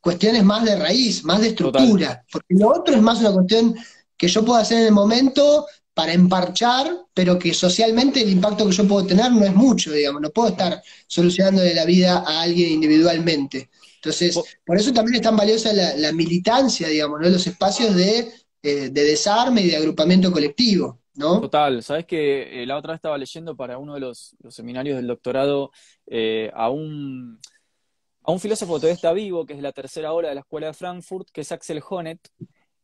cuestiones más de raíz, más de estructura, porque lo otro es más una cuestión que yo puedo hacer en el momento para emparchar, pero que socialmente el impacto que yo puedo tener no es mucho, digamos, no puedo estar solucionando la vida a alguien individualmente. Entonces, por eso también es tan valiosa la, militancia, digamos, ¿no? los espacios de, eh, de, desarme y de agrupamiento colectivo. ¿no? Total, sabes que eh, la otra vez estaba leyendo para uno de los, seminarios del doctorado eh, a un a un filósofo que todavía está vivo, que es de la tercera hora de la Escuela de Frankfurt, que es Axel Honneth,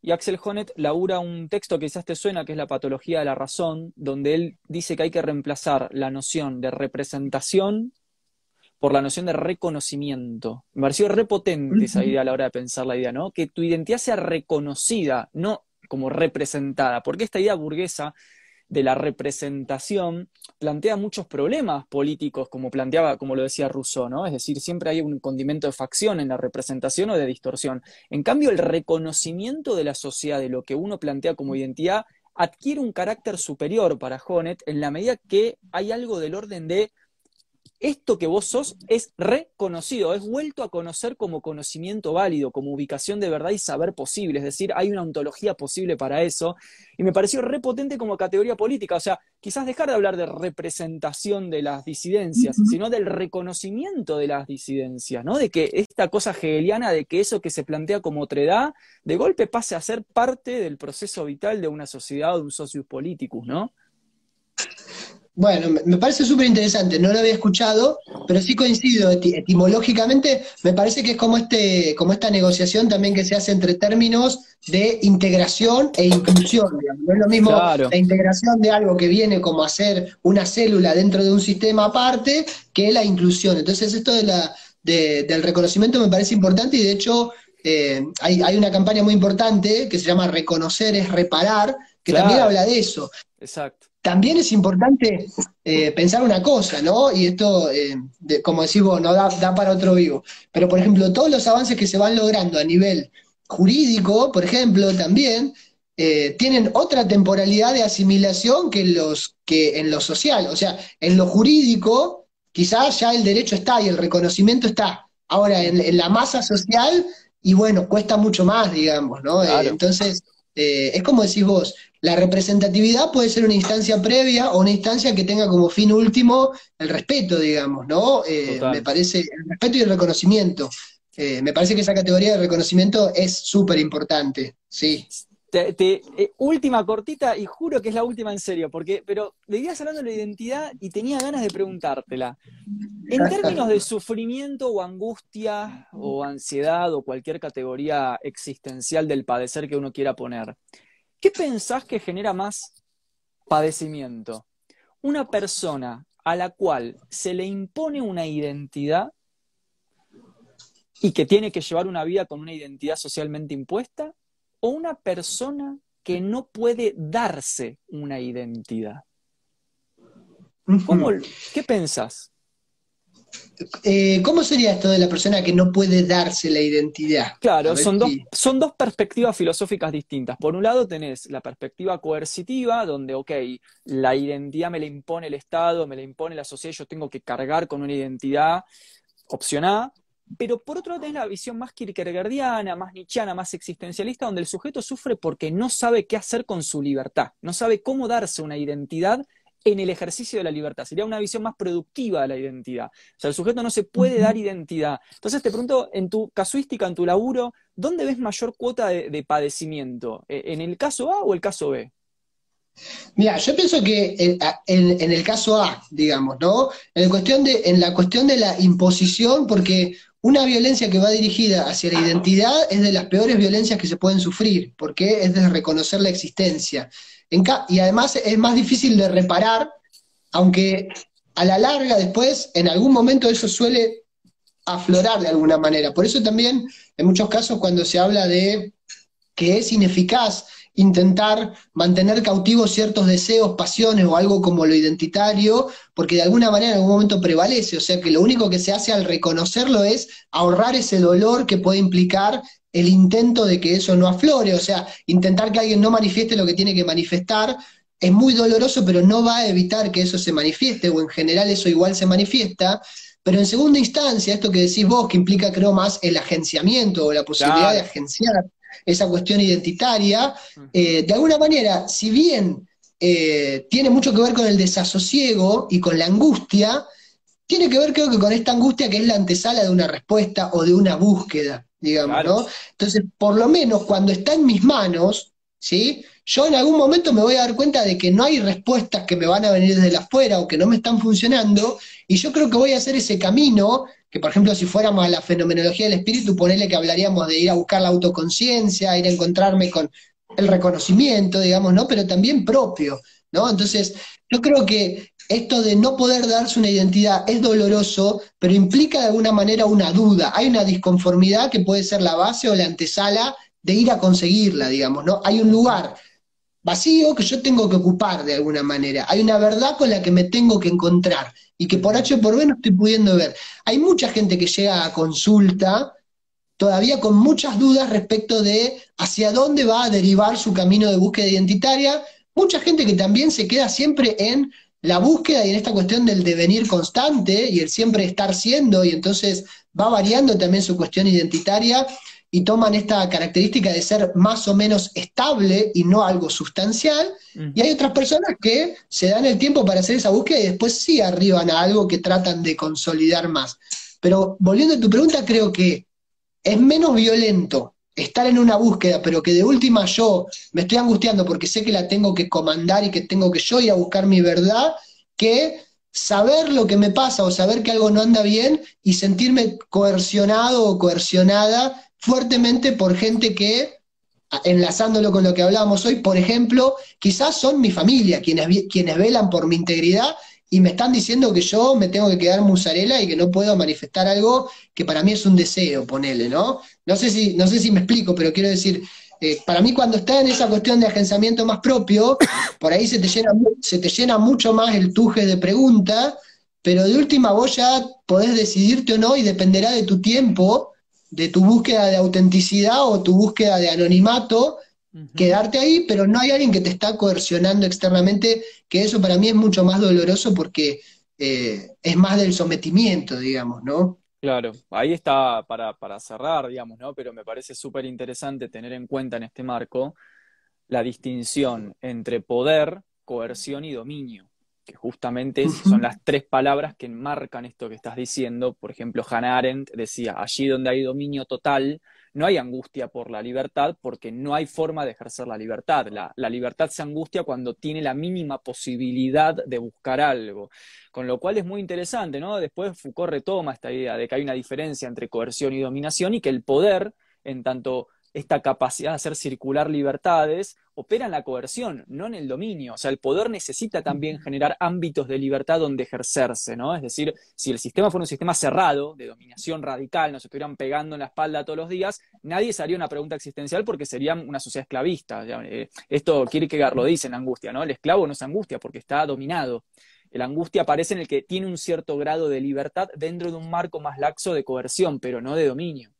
y Axel Honneth labura un texto que quizás te suena, que es La patología de la razón, donde él dice que hay que reemplazar la noción de representación por la noción de reconocimiento. Me pareció repotente esa idea a la hora de pensar la idea, ¿no? Que tu identidad sea reconocida, no como representada, porque esta idea burguesa de la representación plantea muchos problemas políticos, como planteaba, como lo decía Rousseau, ¿no? Es decir, siempre hay un condimento de facción en la representación o de distorsión. En cambio, el reconocimiento de la sociedad, de lo que uno plantea como identidad, adquiere un carácter superior para Honet en la medida que hay algo del orden de esto que vos sos es reconocido, es vuelto a conocer como conocimiento válido, como ubicación de verdad y saber posible. Es decir, hay una ontología posible para eso. Y me pareció repotente como categoría política. O sea, quizás dejar de hablar de representación de las disidencias, sino del reconocimiento de las disidencias, ¿no? De que esta cosa hegeliana de que eso que se plantea como otredad, de golpe pase a ser parte del proceso vital de una sociedad o de un socius politicus, ¿no? Bueno, me parece súper interesante, no lo había escuchado, pero sí coincido etimológicamente, me parece que es como, este, como esta negociación también que se hace entre términos de integración e inclusión. No es lo mismo la integración de algo que viene como a ser una célula dentro de un sistema aparte que la inclusión. Entonces esto de la, del reconocimiento me parece importante y de hecho eh, hay, hay, una campaña muy importante que se llama Reconocer es reparar, que también habla de eso. Exacto también es importante eh, pensar una cosa, ¿no? Y esto, eh, como decimos, no da, para otro vivo. Pero, por ejemplo, todos los avances que se van logrando a nivel jurídico, por ejemplo, también eh, tienen otra temporalidad de asimilación que, los, que en lo social. O sea, en lo jurídico, quizás ya el derecho está y el reconocimiento está. Ahora, en, la masa social, y bueno, cuesta mucho más, digamos, ¿no? entonces, es como decís vos, la representatividad puede ser una instancia previa o una instancia que tenga como fin último el respeto, digamos, ¿no? Eh, me parece, el respeto y el reconocimiento. Eh, me parece que esa categoría de reconocimiento es súper importante, sí. Eh, última cortita, y juro que es la última en serio, porque, pero venías hablando de la identidad y tenía ganas de preguntártela. En términos de sufrimiento o angustia o ansiedad o cualquier categoría existencial del padecer que uno quiera poner, ¿Qué pensás que genera más padecimiento? Una persona a la cual se le impone una identidad y que tiene que llevar una vida con una identidad socialmente impuesta, o una persona que no puede darse una identidad? ¿Qué pensás? Eh, ¿Cómo sería esto de la persona que no puede darse la identidad? Claro, son dos, son dos perspectivas filosóficas distintas. Por un lado tenés la perspectiva coercitiva, donde, ok, la identidad me la impone el Estado, me la impone la sociedad, yo tengo que cargar con una identidad, opción A, pero por otro lado tenés la visión más kierkegaardiana, más nietzscheana, más existencialista, donde el sujeto sufre porque no sabe qué hacer con su libertad, no sabe cómo darse una identidad en el ejercicio de la libertad. Sería una visión más productiva de la identidad. O sea, el sujeto no se puede dar identidad. Entonces te pregunto, en tu casuística, en tu laburo, ¿dónde ves mayor cuota de, padecimiento? ¿E, ¿En el caso A o el caso B? Mira, yo pienso que en, el caso A, digamos, ¿no? En, cuestión de, en la cuestión de la imposición, porque una violencia que va dirigida hacia la identidad es de las peores violencias que se pueden sufrir, porque es de reconocer la existencia y además es más difícil de reparar, aunque a la larga después, en algún momento eso suele aflorar de alguna manera. Por eso también, en muchos casos, cuando se habla de que es ineficaz intentar mantener cautivos ciertos deseos, pasiones o algo como lo identitario, porque de alguna manera en algún momento prevalece, o sea que lo único que se hace al reconocerlo es ahorrar ese dolor que puede implicar el intento de que eso no aflore, o sea, intentar que alguien no manifieste lo que tiene que manifestar, es muy doloroso, pero no va a evitar que eso se manifieste, o en general eso igual se manifiesta. Pero en segunda instancia, esto que decís vos, que implica creo más el agenciamiento o la posibilidad de agenciar esa cuestión identitaria, eh, de alguna manera, si bien eh, tiene mucho que ver con el desasosiego y con la angustia, tiene que ver creo que con esta angustia que es la antesala de una respuesta o de una búsqueda digamos, ¿no? Entonces, por lo menos cuando está en mis manos, ¿sí? Yo en algún momento me voy a dar cuenta de que no hay respuestas que me van a venir desde afuera o que no me están funcionando, y yo creo que voy a hacer ese camino, que por ejemplo si fuéramos a la fenomenología del espíritu, ponerle que hablaríamos de ir a buscar la autoconciencia, ir a encontrarme con el reconocimiento, digamos, ¿no? Pero también propio, ¿no? Entonces, yo creo que esto de no poder darse una identidad es doloroso, pero implica de alguna manera una duda. Hay una disconformidad que puede ser la base o la antesala de ir a conseguirla, digamos, ¿no? Hay un lugar vacío que yo tengo que ocupar de alguna manera. Hay una verdad con la que me tengo que encontrar y que por H o por B no estoy pudiendo ver. Hay mucha gente que llega a consulta todavía con muchas dudas respecto de hacia dónde va a derivar su camino de búsqueda identitaria. Mucha gente que también se queda siempre en la búsqueda y en esta cuestión del devenir constante y el siempre estar siendo, y entonces va variando también su cuestión identitaria y toman esta característica de ser más o menos estable y no algo sustancial, y hay otras personas que se dan el tiempo para hacer esa búsqueda y después sí arriban a algo que tratan de consolidar más. Pero volviendo a tu pregunta, creo que es menos violento estar en una búsqueda, pero que de última yo me estoy angustiando porque sé que la tengo que comandar y que tengo que yo ir a buscar mi verdad, que saber lo que me pasa o saber que algo no anda bien y sentirme coercionado o coercionada fuertemente por gente que, enlazándolo con lo que hablábamos hoy, por ejemplo, quizás son mi familia, quienes, quienes velan por mi integridad y me están diciendo que yo me tengo que quedar musarela y que no puedo manifestar algo que para mí es un deseo, ponele, ¿no? No sé si, no sé si me explico, pero quiero decir, eh, para mí cuando está en esa cuestión de agenciamiento más propio, por ahí se te llena, se te llena mucho más el tuje de preguntas, pero de última vos ya podés decidirte o no y dependerá de tu tiempo, de tu búsqueda de autenticidad o tu búsqueda de anonimato, quedarte ahí, pero no hay alguien que te está coercionando externamente, que eso para mí es mucho más doloroso porque eh, es más del sometimiento, digamos, ¿no? Claro, ahí está para, para cerrar, digamos, ¿no? Pero me parece súper interesante tener en cuenta en este marco la distinción entre poder, coerción y dominio, que justamente son las tres palabras que enmarcan esto que estás diciendo. Por ejemplo, Hannah Arendt decía, allí donde hay dominio total, no hay angustia por la libertad porque no hay forma de ejercer la libertad. La, libertad se angustia cuando tiene la mínima posibilidad de buscar algo. Con lo cual es muy interesante, ¿no? Después Foucault retoma esta idea de que hay una diferencia entre coerción y dominación y que el poder, en tanto esta capacidad de hacer circular libertades, opera en la coerción, no en el dominio. O sea, el poder necesita también generar ámbitos de libertad donde ejercerse, ¿no? Es decir, si el sistema fuera un sistema cerrado, de dominación radical, nos estuvieran pegando en la espalda todos los días, nadie se haría una pregunta existencial porque sería una sociedad esclavista. Eh, esto Kierkegaard lo dice en Angustia, ¿no? El esclavo no es angustia porque está dominado. La angustia aparece en el que tiene un cierto grado de libertad dentro de un marco más laxo de coerción, pero no de dominio.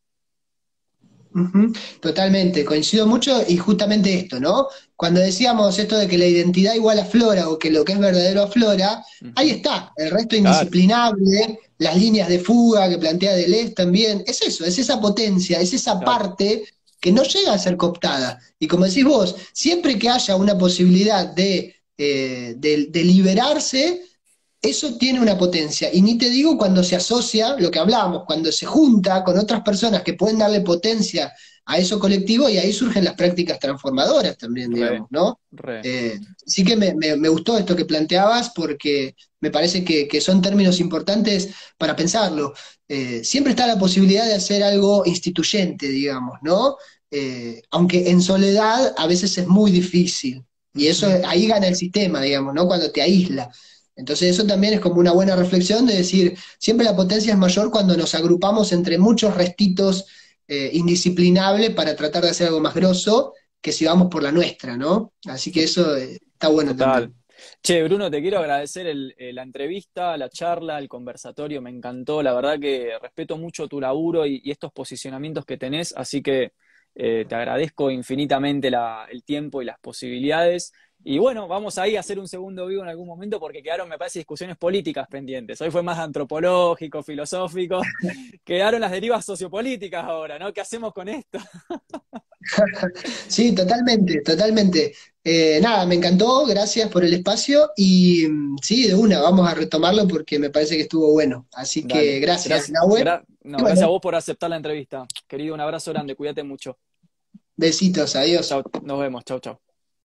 Totalmente, coincido mucho y justamente esto, ¿no? Cuando decíamos esto de que la identidad igual aflora o que lo que es verdadero aflora, ahí está, el resto indisciplinable, las líneas de fuga que plantea Deleuze también, es eso, es esa potencia, es esa parte que no llega a ser cooptada. Y como decís vos, siempre que haya una posibilidad de, eh, de liberarse, eso tiene una potencia. Y ni te digo cuando se asocia, lo que hablábamos, cuando se junta con otras personas que pueden darle potencia a eso colectivo y ahí surgen las prácticas transformadoras también, digamos, ¿no? Eh, sí que me, gustó esto que planteabas porque me parece que, son términos importantes para pensarlo. Eh, siempre está la posibilidad de hacer algo instituyente, digamos, ¿no? Eh, aunque en soledad a veces es muy difícil. Y eso ahí gana el sistema, digamos, ¿no? Cuando te aísla. Entonces eso también es como una buena reflexión de decir, siempre la potencia es mayor cuando nos agrupamos entre muchos restitos eh, indisciplinables para tratar de hacer algo más grosso que si vamos por la nuestra, ¿no? Así que eso eh, está bueno también. Che, Bruno, te quiero agradecer eh, la entrevista, la charla, el conversatorio, me encantó, la verdad que respeto mucho tu laburo y, estos posicionamientos que tenés, así que te agradezco infinitamente el tiempo y las posibilidades. Y bueno, vamos ahí a hacer un segundo vivo en algún momento porque quedaron, me parece, discusiones políticas pendientes. Hoy fue más antropológico, filosófico. quedaron las derivas sociopolíticas ahora, ¿no? ¿Qué hacemos con esto? sí, totalmente, totalmente. Eh, nada, me encantó, gracias por el espacio y mm, sí, de una, vamos a retomarlo porque me parece que estuvo bueno. Así que gracias, gracias, gracias a vos por aceptar la entrevista. Querido, un abrazo grande, cuídate mucho. Besitos, adiós. nos vemos, chau, chau.